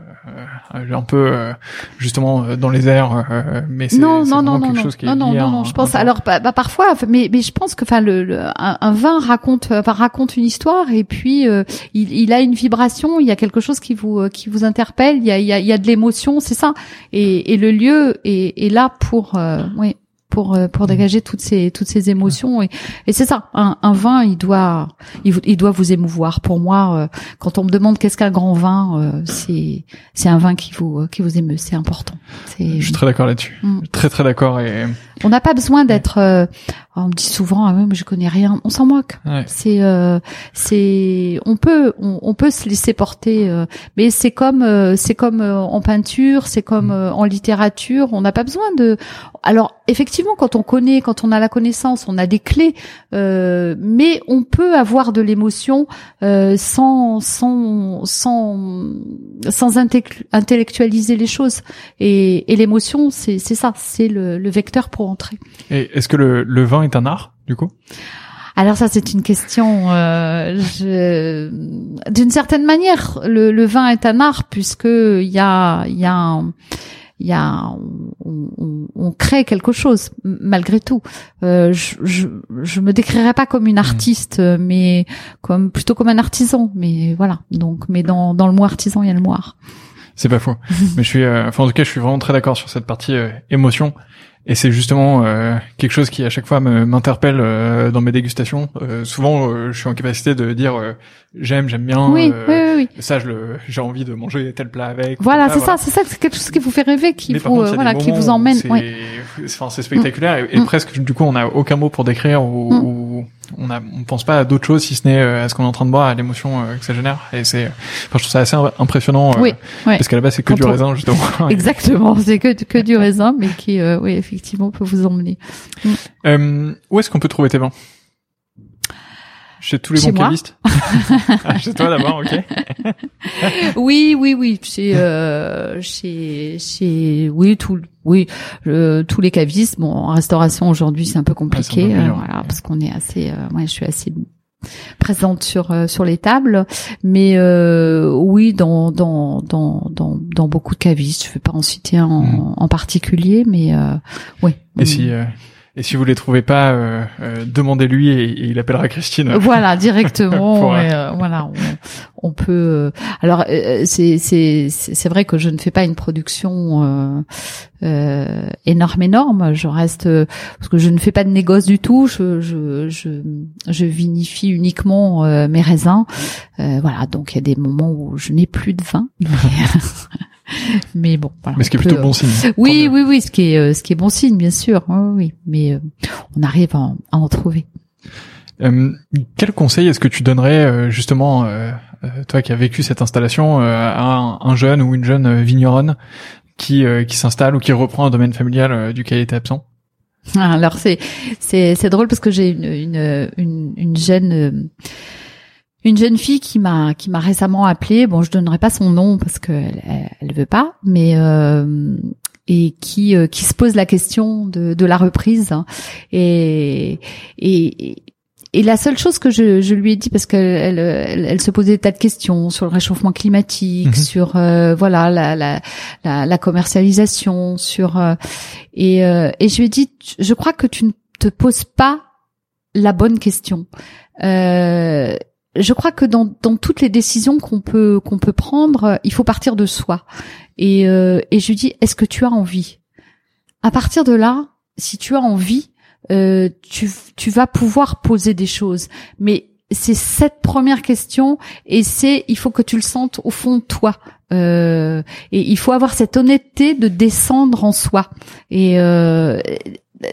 un peu euh, justement euh, dans les airs, mais c'est non, non, non, quelque non, chose qui non, est non, non, non, je pense. Alors, bah, bah, parfois, mais, mais je pense que, enfin, le, un, vin raconte, enfin, raconte une histoire et puis il, il a une vibration, il y a quelque chose qui vous qui vous interpelle, il y a il y a, il y a de l'émotion, c'est ça. Et, et le lieu est, est là pour, oui pour euh, pour dégager toutes ces toutes ces émotions. Et, et c'est ça un, un, vin il doit il, il, doit vous émouvoir. Pour moi euh, quand on me demande qu'est-ce qu'un grand vin euh, c'est c'est un vin qui vous qui vous émeut. C'est important. Je suis très d'accord là-dessus. Mm. très très d'accord et on n'a pas besoin d'être on me dit souvent ah mais je connais rien on s'en moque c'est c'est on peut on, on, peut se laisser porter mais c'est comme c'est comme en peinture c'est comme mm. en littérature on n'a pas besoin de alors effectivement, quand on connaît, quand on a la connaissance, on a des clés, euh, mais on peut avoir de l'émotion euh, sans sans sans sans intellectualiser les choses. Et, et l'émotion, c'est c'est ça, c'est le, le, vecteur pour entrer. Et est-ce que le, le vin est un art du coup? Alors ça c'est une question. Euh, D'une certaine manière, le, le, vin est un art puisque il y a il y a il y a on, on, crée quelque chose malgré tout. Euh, je, je je me décrirais pas comme une mmh. artiste, mais comme plutôt comme un artisan. Mais voilà. Donc, mais dans dans le mot artisan, il y a le mot art. C'est pas faux. mais je suis, euh, enfin en tout cas, je suis vraiment très d'accord sur cette partie euh, émotion. Et c'est justement euh, quelque chose qui à chaque fois m'interpelle euh, dans mes dégustations. Euh, souvent, euh, je suis en capacité de dire j'aime, j'aime bien. Oui, oui, oui, Ça, j'ai envie de manger tel plat avec. Voilà, c'est ça, c'est ça, c'est quelque chose qui vous fait rêver, qui vous, voilà, qui vous emmène. C'est, enfin, c'est spectaculaire et, mm. presque du coup, on n'a aucun mot pour décrire ou, où on on pense pas à d'autres choses si ce n'est à ce qu'on est en train de boire, à l'émotion que ça génère. Et c'est, enfin, je trouve ça assez impressionnant. oui, parce qu'à la base c'est que du raisin justement. Exactement, c'est que que du raisin, mais qui, oui, effectivement, peut vous emmener. Mm. où est-ce qu'on peut trouver tes vins? Chez tous les chez bons cavistes ah, Chez toi d'abord, ok. oui, oui, oui. Chez, euh, chez, chez, oui, tout, oui, euh, tous les cavistes. Bon, en restauration aujourd'hui, c'est un peu compliqué, euh, voilà, parce qu'on est assez, euh, moi, je suis assez présente sur euh, sur les tables mais oui dans dans dans dans dans beaucoup de cavistes je vais pas en citer un en, hmm. en particulier mais oui et si et si vous les trouvez pas, euh, euh, demandez-lui et, il appellera Christine. Voilà, directement. Euh, voilà, on, on peut. alors c'est c'est c'est vrai que je ne fais pas une production énorme énorme. Je reste parce que je ne fais pas de négoce du tout. Je je je, je vinifie uniquement mes raisins. voilà, donc il y a des moments où je n'ai plus de vin. mais bon. Voilà, mais ce qui est plutôt bon signe. Oui, oui, oui, ce qui est euh, ce qui est bon signe, bien sûr. Oui, oui. mais euh, on arrive à, à en trouver. Euh, quel conseil est-ce que tu donnerais euh, justement, toi qui as vécu cette installation, à un, jeune ou une jeune vigneronne qui qui s'installe ou qui reprend un domaine familial duquel il était absent? Alors c'est c'est c'est drôle parce que j'ai une une une, une jeune une jeune fille qui m'a qui m'a récemment appelée. Bon, je donnerai pas son nom parce qu'elle elle, veut pas, mais euh, et qui euh, qui se pose la question de, de la reprise et, et et la seule chose que je, je lui ai dit parce qu'elle elle, elle, se posait des tas de questions sur le réchauffement climatique, mhm. sur euh, voilà la, la, la, la, commercialisation, sur euh, et et je lui ai dit je crois que tu ne te poses pas la bonne question. Euh, je crois que dans, dans toutes les décisions qu'on peut qu'on peut prendre, il faut partir de soi. Et, euh, et je lui dis, est-ce que tu as envie? À partir de là, si tu as envie, euh, tu, tu vas pouvoir poser des choses. Mais c'est cette première question et c'est il faut que tu le sentes au fond de toi. Euh, et il faut avoir cette honnêteté de descendre en soi. Et euh,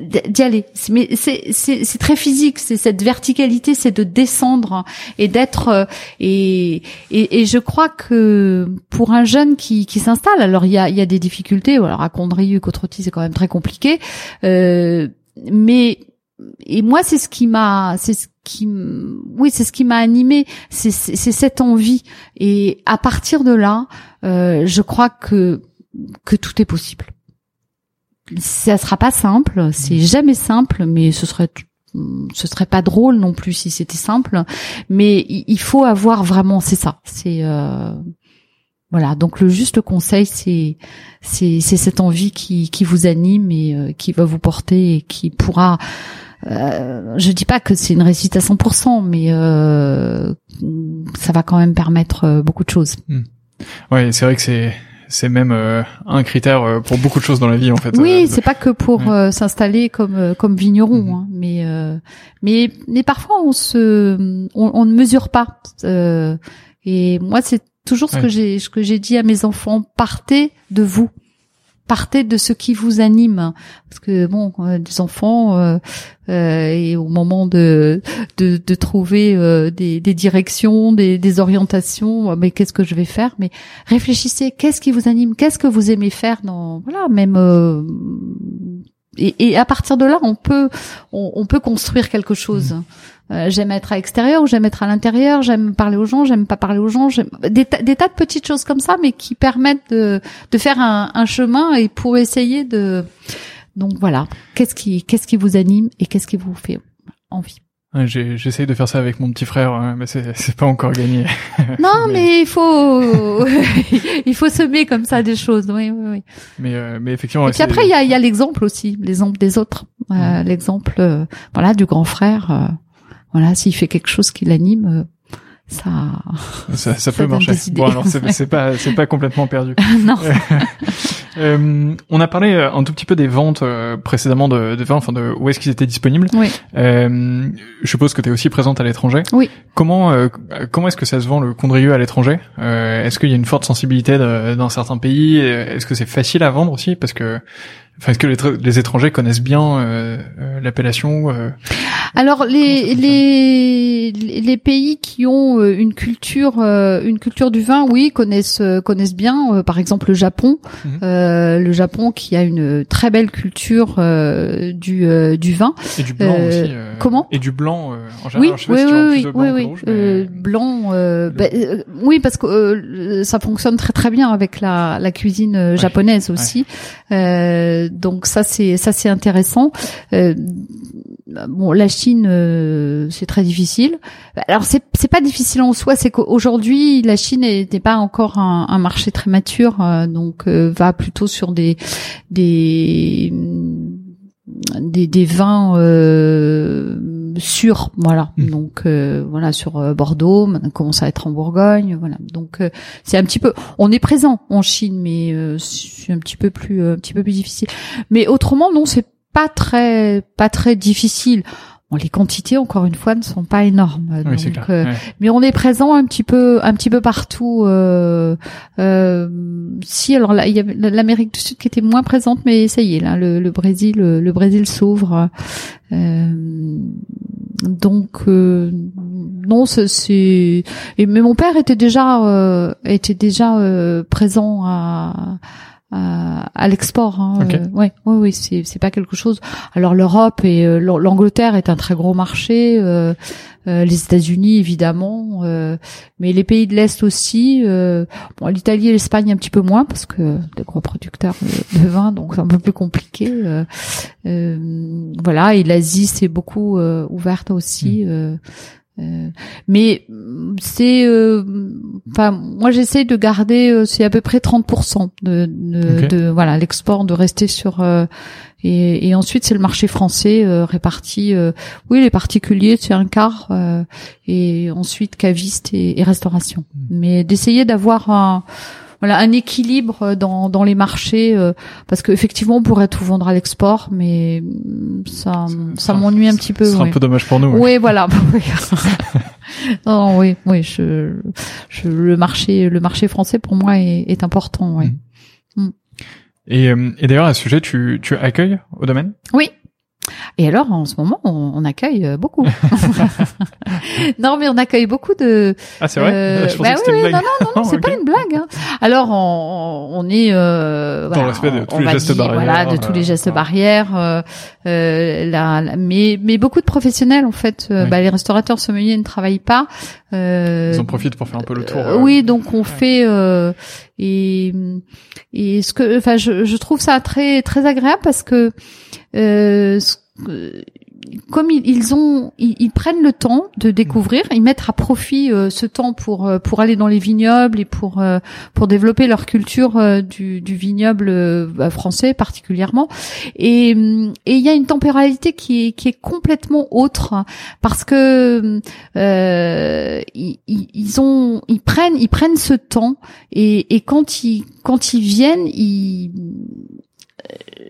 d'y aller. Mais c'est très physique, c'est cette verticalité, c'est de descendre et d'être euh, et, et, et je crois que pour un jeune qui qui s'installe, alors il y a il y a des difficultés. Alors à Condrieu, Cotroti, c'est quand même très compliqué, euh, mais et moi c'est ce qui m'a c'est ce qui oui c'est ce qui m'a animé c'est c'est cette envie et à partir de là euh, je crois que que tout est possible ça sera pas simple, c'est mm. jamais simple, mais ce serait ce serait pas drôle non plus si c'était simple. Mais il faut avoir vraiment, c'est ça, c'est euh, voilà. Donc le juste conseil, c'est c'est c'est cette envie qui qui vous anime et euh, qui va vous porter et qui pourra euh, je dis pas que c'est une réussite à 100%, mais euh, ça va quand même permettre euh, beaucoup de choses. Mm. Ouais, c'est vrai que c'est c'est même euh, un critère euh, pour beaucoup de choses dans la vie en fait. Oui, euh, c'est pas que pour s'installer comme comme vigneron, mhm. hein, mais mais mais parfois on se on, on ne mesure pas. et moi, c'est toujours ce que j'ai ce que j'ai dit à mes enfants partez de vous partez de ce qui vous anime. Parce que bon des enfants euh, euh, et au moment de de, trouver euh, des, directions des, orientations mais qu'est-ce que je vais faire? Mais réfléchissez qu'est-ce qui vous anime? Qu'est-ce que vous aimez faire dans voilà même et, à partir de là on peut on, on peut construire quelque chose. Mmh. Euh, j'aime être à l'extérieur ou j'aime être à l'intérieur, j'aime parler aux gens, j'aime pas parler aux gens, des, des, tas de petites choses comme ça, mais qui permettent de, de faire un, un chemin et pour essayer de. Donc voilà, qu'est-ce qui qu'est-ce qui vous anime et qu'est-ce qui vous fait envie? J'essaye de faire ça avec mon petit frère, hein, mais c'est pas encore gagné. Non, mais, il faut il faut semer comme ça des choses. Oui, oui, oui. Mais euh, mais effectivement. Et puis après, il y a, y a l'exemple aussi, l'exemple des autres, euh, l'exemple euh, voilà du grand frère voilà, s'il fait quelque chose qui l'anime, euh, ça, ça, ça, peut marcher. Bon, alors c'est pas c'est pas complètement perdu. non. euh, on a parlé euh, un tout petit peu des ventes euh, précédemment de, de enfin de où est-ce qu'ils étaient disponibles. Oui. Euh, je suppose que tu es aussi présente à l'étranger. Oui. Comment comment est-ce que ça se vend le Condrieu à l'étranger? Est-ce qu'il y a une forte sensibilité dans certains pays? Est-ce que c'est facile à vendre aussi? Parce que Enfin, est-ce que les, les, étrangers connaissent bien euh, euh, l'appellation euh, Alors les les les pays qui ont une culture une culture du vin, oui, connaissent connaissent bien. par exemple, le Japon, mhm. le Japon qui a une très belle culture du du vin. Et du blanc aussi. comment? Et du blanc en général. Oui, oui, oui, oui, oui, oui, blanc. Bah, oui, parce que ça fonctionne très très bien avec la la cuisine japonaise aussi. Euh, donc ça c'est ça c'est intéressant. Euh, bon, la Chine euh, c'est très difficile. Alors c'est c'est pas difficile en soi, c'est qu'aujourd'hui la Chine n'est pas encore un, un, marché très mature, euh, donc va plutôt sur des des des, des vins sur voilà. Hmm. donc euh, voilà sur euh, Bordeaux on commence à être en Bourgogne voilà. Donc euh, c'est un petit peu on est présent en Chine mais c'est un petit peu plus un petit peu plus difficile. Mais autrement non c'est pas très pas très difficile Bon, les quantités, encore une fois, ne sont pas énormes. donc, Mais on est présent un petit peu, un petit peu partout. Euh, euh, si alors là, il y a l'Amérique du Sud qui était moins présente, mais ça y est, là, le, le Brésil, le, Brésil s'ouvre. Euh, donc euh, non, c'est. Mais mon père était déjà euh, était déjà euh, présent à à, l'export. Hein. ouais, oui, oui, c'est c'est pas quelque chose. Alors l'Europe et l'Angleterre est un très gros marché. les États-Unis évidemment, mais les pays de l'Est aussi. bon, l'Italie et l'Espagne un petit peu moins parce que des gros producteurs de, vin, donc c'est un peu plus compliqué. voilà, et l'Asie c'est beaucoup ouverte aussi. Mmh. Euh, mais c'est, euh, enfin, moi j'essaie de garder, euh, c'est à peu près 30% de, de, de voilà l'export, de rester sur. Et, et, ensuite c'est le marché français réparti. oui, les particuliers c'est un quart, et ensuite caviste et, et restauration. Hmm. Mais d'essayer d'avoir un voilà un équilibre dans, dans les marchés euh, parce qu'effectivement on pourrait tout vendre à l'export mais ça ça m'ennuie un petit peu. C'est un peu dommage pour nous. Oui, voilà. non, oui, oui, je, je, le marché le marché français pour moi est, est important. Oui. Mm. Mm. Et, euh, et d'ailleurs, à ce sujet, tu, tu accueilles au domaine? Oui, et alors, en ce moment, on, on accueille euh, beaucoup. non, mais on accueille beaucoup de. Ah, c'est vrai. Euh, bah oui, non, non, non, non c'est pas une blague. Hein. Alors, on, on est euh, dans l'aspect de tous les gestes barrières. Voilà, de tous les gestes barrières. Euh, euh mais mais beaucoup de professionnels, en fait, bah, les restaurateurs sommeliers ne travaillent pas. Ils en profitent pour faire un peu le tour. oui, donc on fait et et ce que, enfin, je, je trouve ça très très agréable parce que euh, comme ils, ont, ils, prennent le temps de découvrir, ils mettent à profit euh, ce temps pour euh, pour aller dans les vignobles et pour pour développer leur culture du, du vignoble bah, français particulièrement. Et et il y a une temporalité qui est qui est complètement autre parce que ils, ils, ont ils prennent ils prennent ce temps. Et et quand ils quand ils viennent ils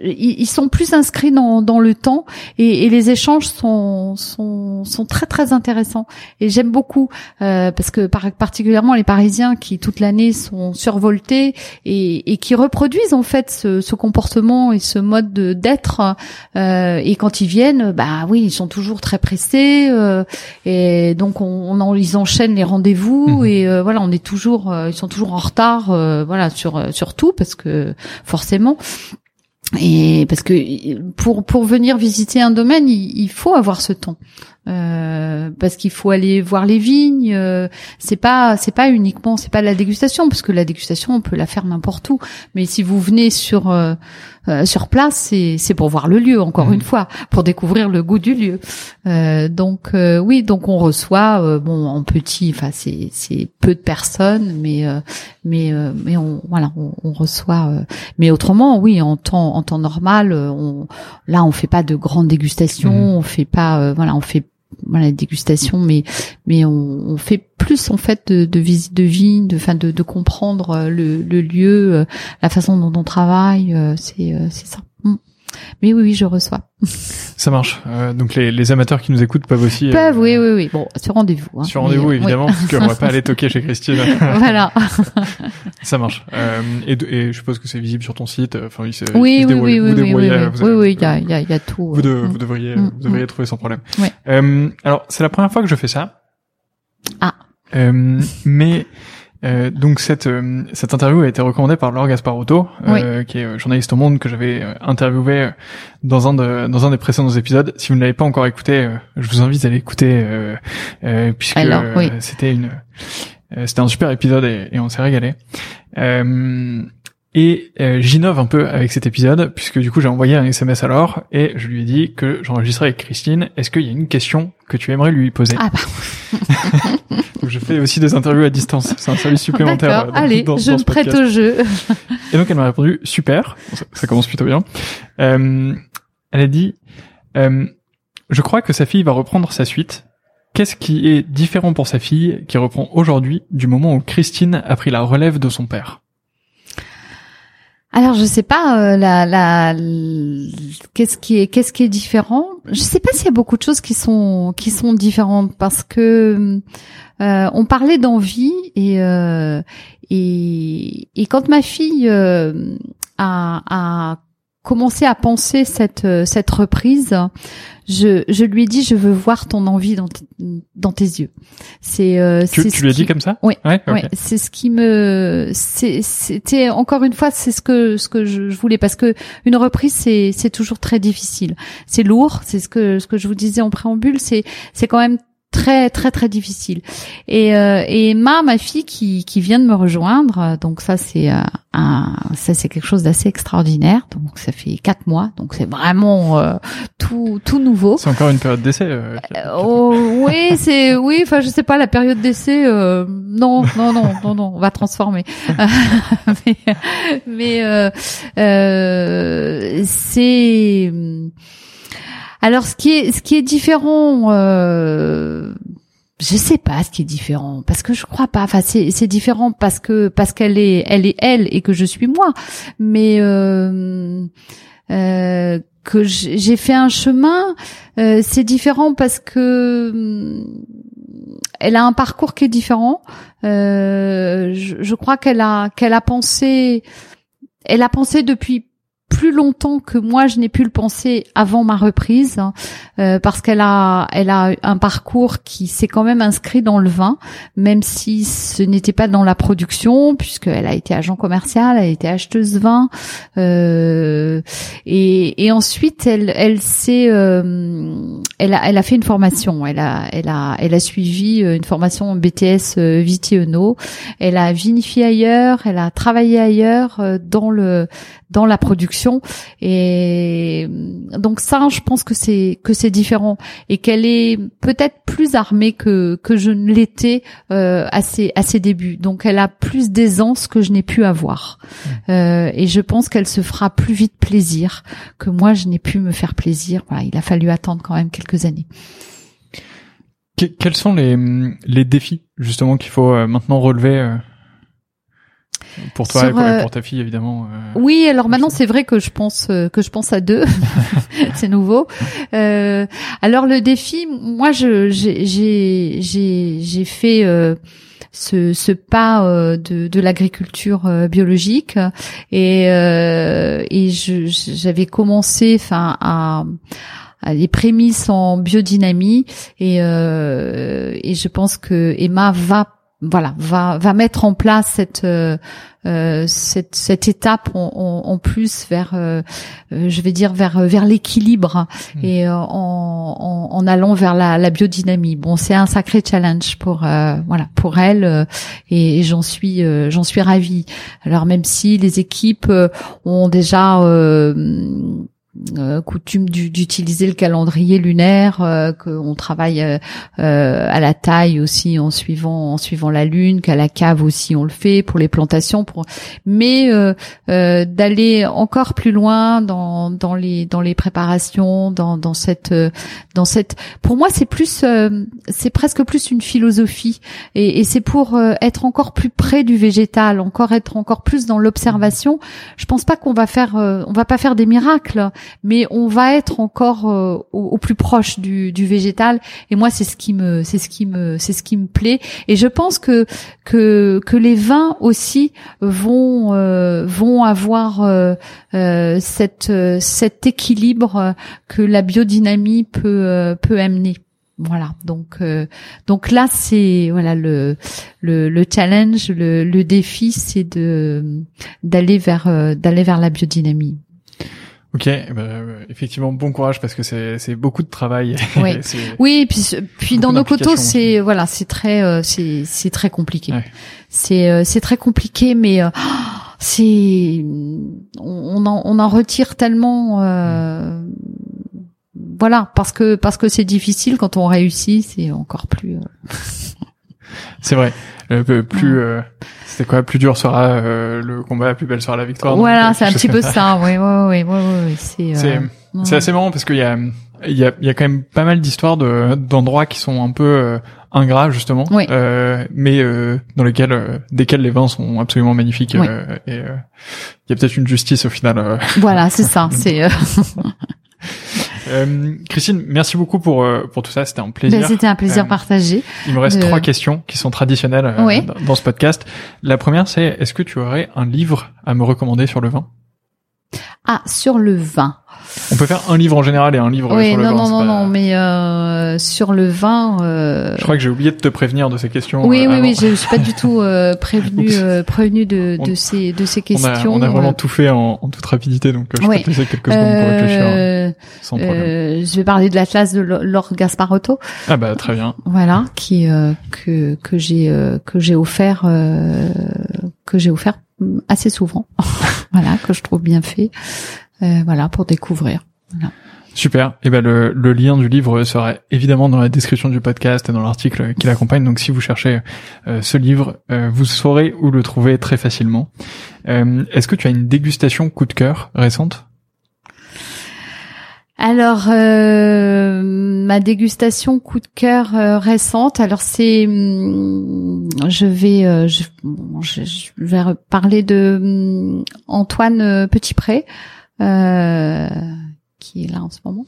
ils sont plus inscrits dans, dans le temps et, et, les échanges sont, sont, sont très très intéressants et j'aime beaucoup euh, parce que par, particulièrement les Parisiens qui toute l'année sont survoltés et, et, qui reproduisent en fait ce, ce comportement et ce mode d'être euh, et quand ils viennent bah oui ils sont toujours très pressés euh, et donc on, on ils enchaînent les rendez-vous mmh. et euh, voilà on est toujours euh, ils sont toujours en retard euh, voilà sur sur tout parce que forcément et parce que pour pour venir visiter un domaine, il, il faut avoir ce temps. Euh, parce qu'il faut aller voir les vignes. Euh, c'est pas c'est pas uniquement c'est pas la dégustation parce que la dégustation on peut la faire n'importe où. Mais si vous venez sur euh, sur place, c'est c'est pour voir le lieu encore mmh. une fois, pour découvrir le goût du lieu. donc oui, donc on reçoit bon en petit, enfin c'est c'est peu de personnes, mais mais mais on voilà on, on reçoit. mais autrement oui en temps en temps normal, on là on fait pas de grandes dégustations, mmh. on fait pas voilà on fait voilà dégustation mais mais on, fait plus en fait de, de visite de vie de fin de, de comprendre euh, le, le lieu euh, la façon dont on travaille euh, c'est c'est ça. Mais oui, oui, je reçois. Ça marche. Euh, donc les, les amateurs qui nous écoutent peuvent aussi. Peuvent, oui, oui, oui. Bon, sur rendez-vous. Hein. Sur rendez-vous, évidemment, parce qu'on va pas aller toquer chez Christine. oui. voilà. Ça marche. Euh, et, et je suppose que c'est visible sur ton site. Enfin, se, il Oui, oui, oui, Vous oui, oui, oui, oui, oui, il y a, il y a, y a tout. Vous, de- euh, vous devriez, Mm, vous devriez mm. trouver sans problème. Ouais. Euh, alors, c'est la première fois que je fais ça. Ah. Euh, mais euh, donc cette euh, cette interview a été recommandée par Laure Gasparotto, euh, qui est euh, journaliste au Monde que j'avais euh, interviewé euh, dans un de dans un des précédents épisodes. Si vous ne l'avez pas encore écouté, je vous invite à l'écouter euh, euh, puisque euh, oui. c'était une euh, c'était un super épisode et, et on s'est régalé. Euh, et euh, j'innove un peu avec cet épisode, puisque du coup j'ai envoyé un SMS à Laure et je lui ai dit que j'enregistrais avec Christine. Est-ce qu'il y a une question que tu aimerais lui poser? Ah bah, Je fais aussi des interviews à distance. C'est un service supplémentaire. d'accord. euh, dans- Allez, dans- je dans me prête au jeu. Et donc elle m'a répondu super. Ça, ça commence plutôt bien. Euh, elle a dit euh, je crois que sa fille va reprendre sa suite. Qu'est-ce qui est différent pour sa fille qui reprend aujourd'hui du moment où Christine a pris la relève de son père? Alors je sais pas euh, la la l- qu'est-ce qui est qu'est-ce qui est différent? Je sais pas s'il y a beaucoup de choses qui sont qui sont différentes parce que euh, on parlait d'envie et euh, et et quand ma fille euh, a a commencé à penser cette euh, cette reprise, je je lui ai dit je veux voir ton envie dans dans tes yeux. C'est euh, Tu, tu ce lui as dit comme ça? Oui, Ouais. c'est ce qui me, c'était encore une fois, c'est ce que ce que je, je voulais parce que une reprise c'est c'est toujours très difficile, c'est lourd, c'est ce que ce que je vous disais en préambule, c'est c'est quand même très très très difficile. Et euh, et Emma, ma fille qui qui vient de me rejoindre, euh, donc ça c'est euh, un ça c'est quelque chose d'assez extraordinaire. Donc ça fait quatre mois, donc c'est vraiment euh, tout tout nouveau. C'est encore une période d'essai. euh, Euh, oh, oui, c'est oui. Enfin, je sais pas la période d'essai. euh, non, non, non, non, non. On va transformer. mais mais euh, euh, c'est alors ce qui est ce qui est différent. Euh, je sais pas ce qui est différent parce que je crois pas. Enfin, c'est c'est différent parce que parce qu'elle est elle est elle et que je suis moi. Mais euh, euh, que j'ai fait un chemin. Euh, c'est différent parce que hum, elle a un parcours qui est différent. Euh, je, je crois qu'elle a qu'elle a pensé, elle a pensé depuis plus longtemps que moi je n'ai pu le penser avant ma reprise hein, euh, parce qu'elle a elle a un parcours qui s'est quand même inscrit dans le vin même si ce n'était pas dans la production puisqu'elle a été agent commercial elle a été acheteuse vin euh, et, ensuite elle elle s'est euh, elle a elle a fait une formation. Elle a elle a elle a suivi euh, une formation BTS Viti Eno elle a vinifié ailleurs elle a travaillé ailleurs dans le dans la production. Et euh, donc ça je pense que c'est que c'est différent et qu'elle est peut-être plus armée que que je ne l'étais euh, à ses à ses débuts. Donc elle a plus d'aisance que je n'ai pu avoir. Euh, et je pense qu'elle se fera plus vite plaisir que moi je n'ai pu me faire plaisir. Voilà il a fallu attendre quand même quelques années. Que- quels sont les les défis justement qu'il faut euh, maintenant relever euh, pour toi Sur, et pour, euh, pour ta fille évidemment euh, Oui, alors maintenant c'est vrai que je pense euh, que je pense à deux, c'est nouveau. Euh, alors le défi, moi je j'ai j'ai j'ai fait euh, ce, ce pas euh, de, de l'agriculture euh, biologique. Et euh, et j'avais commencé enfin à à les prémices en biodynamie. Et euh, et je pense que Emma va voilà va va mettre en place cette euh, euh, cette cette étape en, en, en plus vers euh, euh, je vais dire vers vers l'équilibre Mm. et euh, en, en en allant vers la, la biodynamie bon c'est un sacré challenge pour euh, voilà pour elle euh, et, et j'en suis euh, j'en suis ravie alors même si les équipes euh, ont déjà euh, coutume du- d'utiliser le calendrier lunaire, euh, qu'on travaille euh, euh, à la taille aussi en suivant en suivant la lune, qu'à la cave aussi on le fait pour les plantations, pour mais euh, d'aller encore plus loin dans dans les dans les préparations, dans dans cette dans cette pour moi c'est plus c'est presque plus une philosophie et, et c'est pour être encore plus près du végétal, encore être encore plus dans l'observation. Je pense pas qu'on va faire on va pas faire des miracles, mais on va être encore au, au, plus proche du, du végétal. Et moi, c'est ce qui me, c'est ce qui me, c'est ce qui me plaît. Et je pense que que que les vins aussi vont vont avoir cette cet équilibre que la biodynamie peut peut amener. Voilà, donc euh, donc là c'est voilà le le, le challenge, le, le défi, c'est de d'aller vers euh, d'aller vers la biodynamie. Ok, ben, euh, effectivement, bon courage parce que c'est c'est beaucoup de travail. Oui, oui, et puis puis dans nos coteaux, c'est voilà, c'est très c'est c'est très compliqué. C'est c'est très compliqué, mais c'est on, en on en retire tellement. Euh, voilà, parce que parce que c'est difficile quand on réussit, c'est encore plus. Euh, c'est vrai. Euh, plus euh, c'est quoi Plus dur sera euh, le combat, plus belle sera la victoire. Voilà, c'est un petit peu ça. Oui, oui, oui, oui, c'est. C'est assez marrant parce qu'il y a il y a il y a quand même pas mal d'histoires de d'endroits qui sont un peu ingrats justement, mais dans lesquels desquels les vins sont absolument magnifiques et il y a peut-être une justice au final. Voilà, c'est ça. C'est. Euh, Christine, merci beaucoup pour euh, pour tout ça. C'était un plaisir. Ben, c'était un plaisir euh, partagé. Il me reste trois questions qui sont traditionnelles dans, ce podcast. La première, c'est est-ce que tu aurais un livre à me recommander sur le vin? Ah, sur le vin. On peut faire un livre en général et un livre oui, sur le vin. Non, non, non, mais euh, sur le vin. Euh... Je crois que j'ai oublié de te prévenir de ces questions. Oui, euh, oui, oui, je suis pas du tout euh, prévenu, euh, prévenu de, de ces de ces questions. On a, on a vraiment tout fait en, en, toute rapidité, donc je oui. peux te laisser quelques secondes pour réfléchir. Sans problème. je vais parler de l'atlas de Laure Gasparotto. Ah bah très bien. Voilà, qui que que j'ai que j'ai offert que j'ai offert assez souvent. voilà, que je trouve bien fait. Euh, voilà, pour découvrir. Voilà. Super. Et eh ben le, le, lien du livre sera évidemment dans la description du podcast et dans l'article qui l'accompagne. Donc si vous cherchez euh, ce livre, euh, vous saurez où le trouver très facilement. Est-ce que tu as une dégustation coup de cœur récente? Alors ma dégustation coup de cœur récente. Alors c'est, hum, je vais, je, je, vais parler de hum, Antoine Petitpré. Euh, qui est là en ce moment,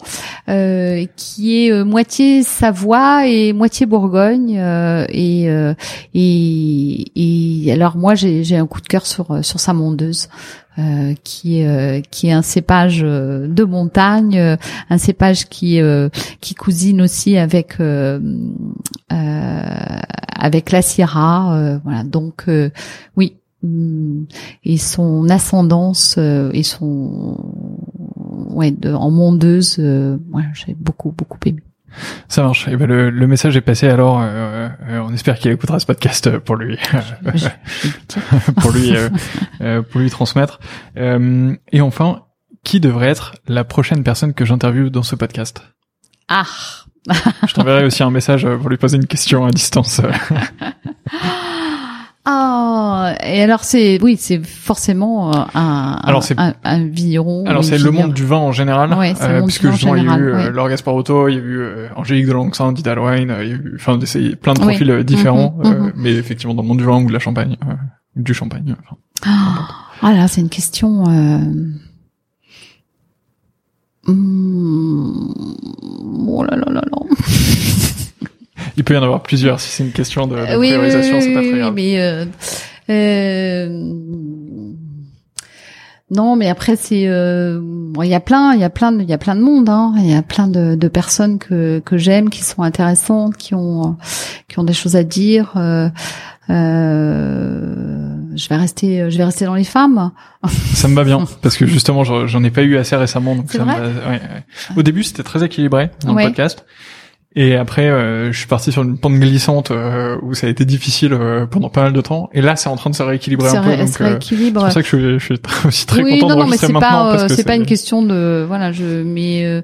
euh, qui est euh, moitié Savoie et moitié Bourgogne. et, et, et alors moi j'ai un coup de cœur sur sur sa mondeuse. Euh, qui qui est un cépage de montagne, un cépage qui qui cousine aussi avec avec la Sierra, voilà. Donc oui, Mm. et son ascendance euh, et son ouais de, en mondeuse euh, ouais, j'ai beaucoup beaucoup aimé ça marche. Et eh ben le, le, message est passé alors. Euh, on espère qu'il écoutera ce podcast pour lui, pour lui, pour lui transmettre. et enfin, qui devrait être la prochaine personne que j'interviewe dans ce podcast? Ah. Je t'enverrai aussi un message pour lui poser une question à distance. Ah, et alors c'est oui, c'est forcément euh, un alors c'est un, un, vigneron. Alors c'est le monde du vin en général, ouais, euh, puisque justement il y a eu euh, Laure Gasparotto, il y a eu euh, Angélique de Langsan, Dita Wine, il y a eu enfin plein de profils euh, différents, mhm, mhm. mais effectivement dans le monde du vin ou de la champagne, du champagne. Enfin, ah là, c'est une question. Hmm. Oh là là là là. Il peut y en avoir plusieurs si c'est une question de, de priorisation, c'est pas très grave. mais euh, euh, non, mais après c'est euh, il y a plein, il y a plein, de, il y a plein de monde, hein. Il y a plein de, de personnes que que j'aime, qui sont intéressantes, qui ont qui ont des choses à dire. Euh, euh, je vais rester, je vais rester dans les femmes. Ça me va bien parce que justement j'en ai pas eu assez récemment, donc ça me va, ouais, ouais. Au début c'était très équilibré dans le podcast. Et après, euh, je suis parti sur une pente glissante euh, où ça a été difficile euh, pendant pas mal de temps. Et là, c'est en train de se rééquilibrer un peu. Donc, c'est pour ça que je, je suis aussi très oui, content non, de non, mais c'est pas, c'est pas une question de voilà, je mais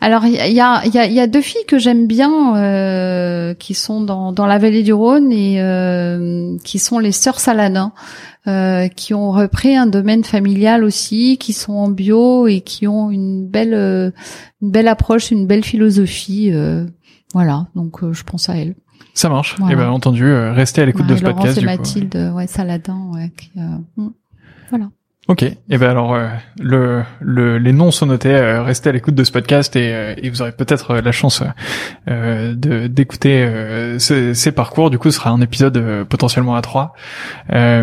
alors il y a y a, y a deux filles que j'aime bien qui sont dans dans la vallée du Rhône et qui sont les sœurs Saladin. Euh, qui ont repris un domaine familial aussi, qui sont en bio et qui ont une belle, euh, une belle approche, une belle philosophie. Euh, voilà, donc je pense à elle. Ça marche. Et eh ben entendu, restez à l'écoute de ce podcast. Et Mathilde, ouais, Saladin, ouais. Qui, hmm, voilà. Ok. Et eh ben alors euh, le, le, les noms sont notés. Euh, restez à l'écoute de ce podcast et, euh, et vous aurez peut-être la chance de d'écouter ces, parcours. Du coup, ce sera un épisode potentiellement à trois. et,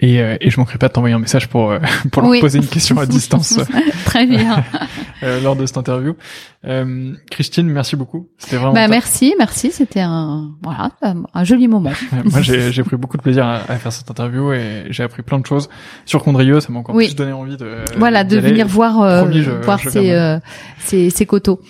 et je manquerai pas de t'envoyer un message pour pour leur poser une question à distance. Très bien. lors de cette interview. Christine, merci beaucoup. C'était vraiment. Bah, merci, merci. C'était un voilà un joli moment. Moi, j'ai pris beaucoup de plaisir à, à, faire cette interview et j'ai appris plein de choses sur ça m'a encore plus donné envie de voilà de venir voir euh, voir ces, euh, ces, ces coteaux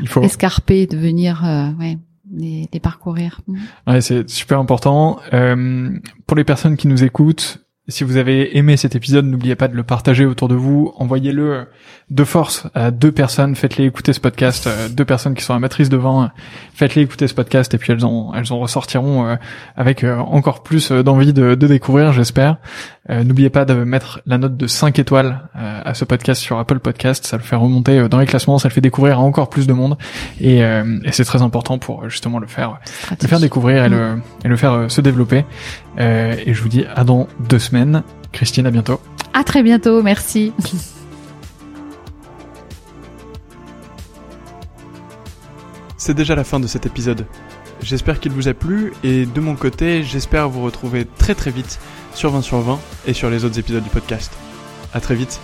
il faut escarpés de venir euh, ouais les, les parcourir ouais c'est super important euh, pour les personnes qui nous écoutent si vous avez aimé cet épisode, n'oubliez pas de le partager autour de vous. Envoyez-le de force à deux personnes. Faites-les écouter ce podcast. Euh, deux personnes qui sont amatrices de vin. Faites-les écouter ce podcast et puis elles en elles en ressortiront euh, avec euh, encore plus d'envie de, de, découvrir, j'espère. N'oubliez pas de mettre la note de 5 étoiles à ce podcast sur Apple Podcast. Ça le fait remonter dans les classements, ça le fait découvrir à encore plus de monde et, et c'est très important pour justement le faire, le faire découvrir et, le, et le faire se développer. et je vous dis à dans deux semaines Christine, à bientôt. À très bientôt, merci. C'est déjà la fin de cet épisode. J'espère qu'il vous a plu et de mon côté, j'espère vous retrouver très très vite sur 20 sur 20 et sur les autres épisodes du podcast. À très vite.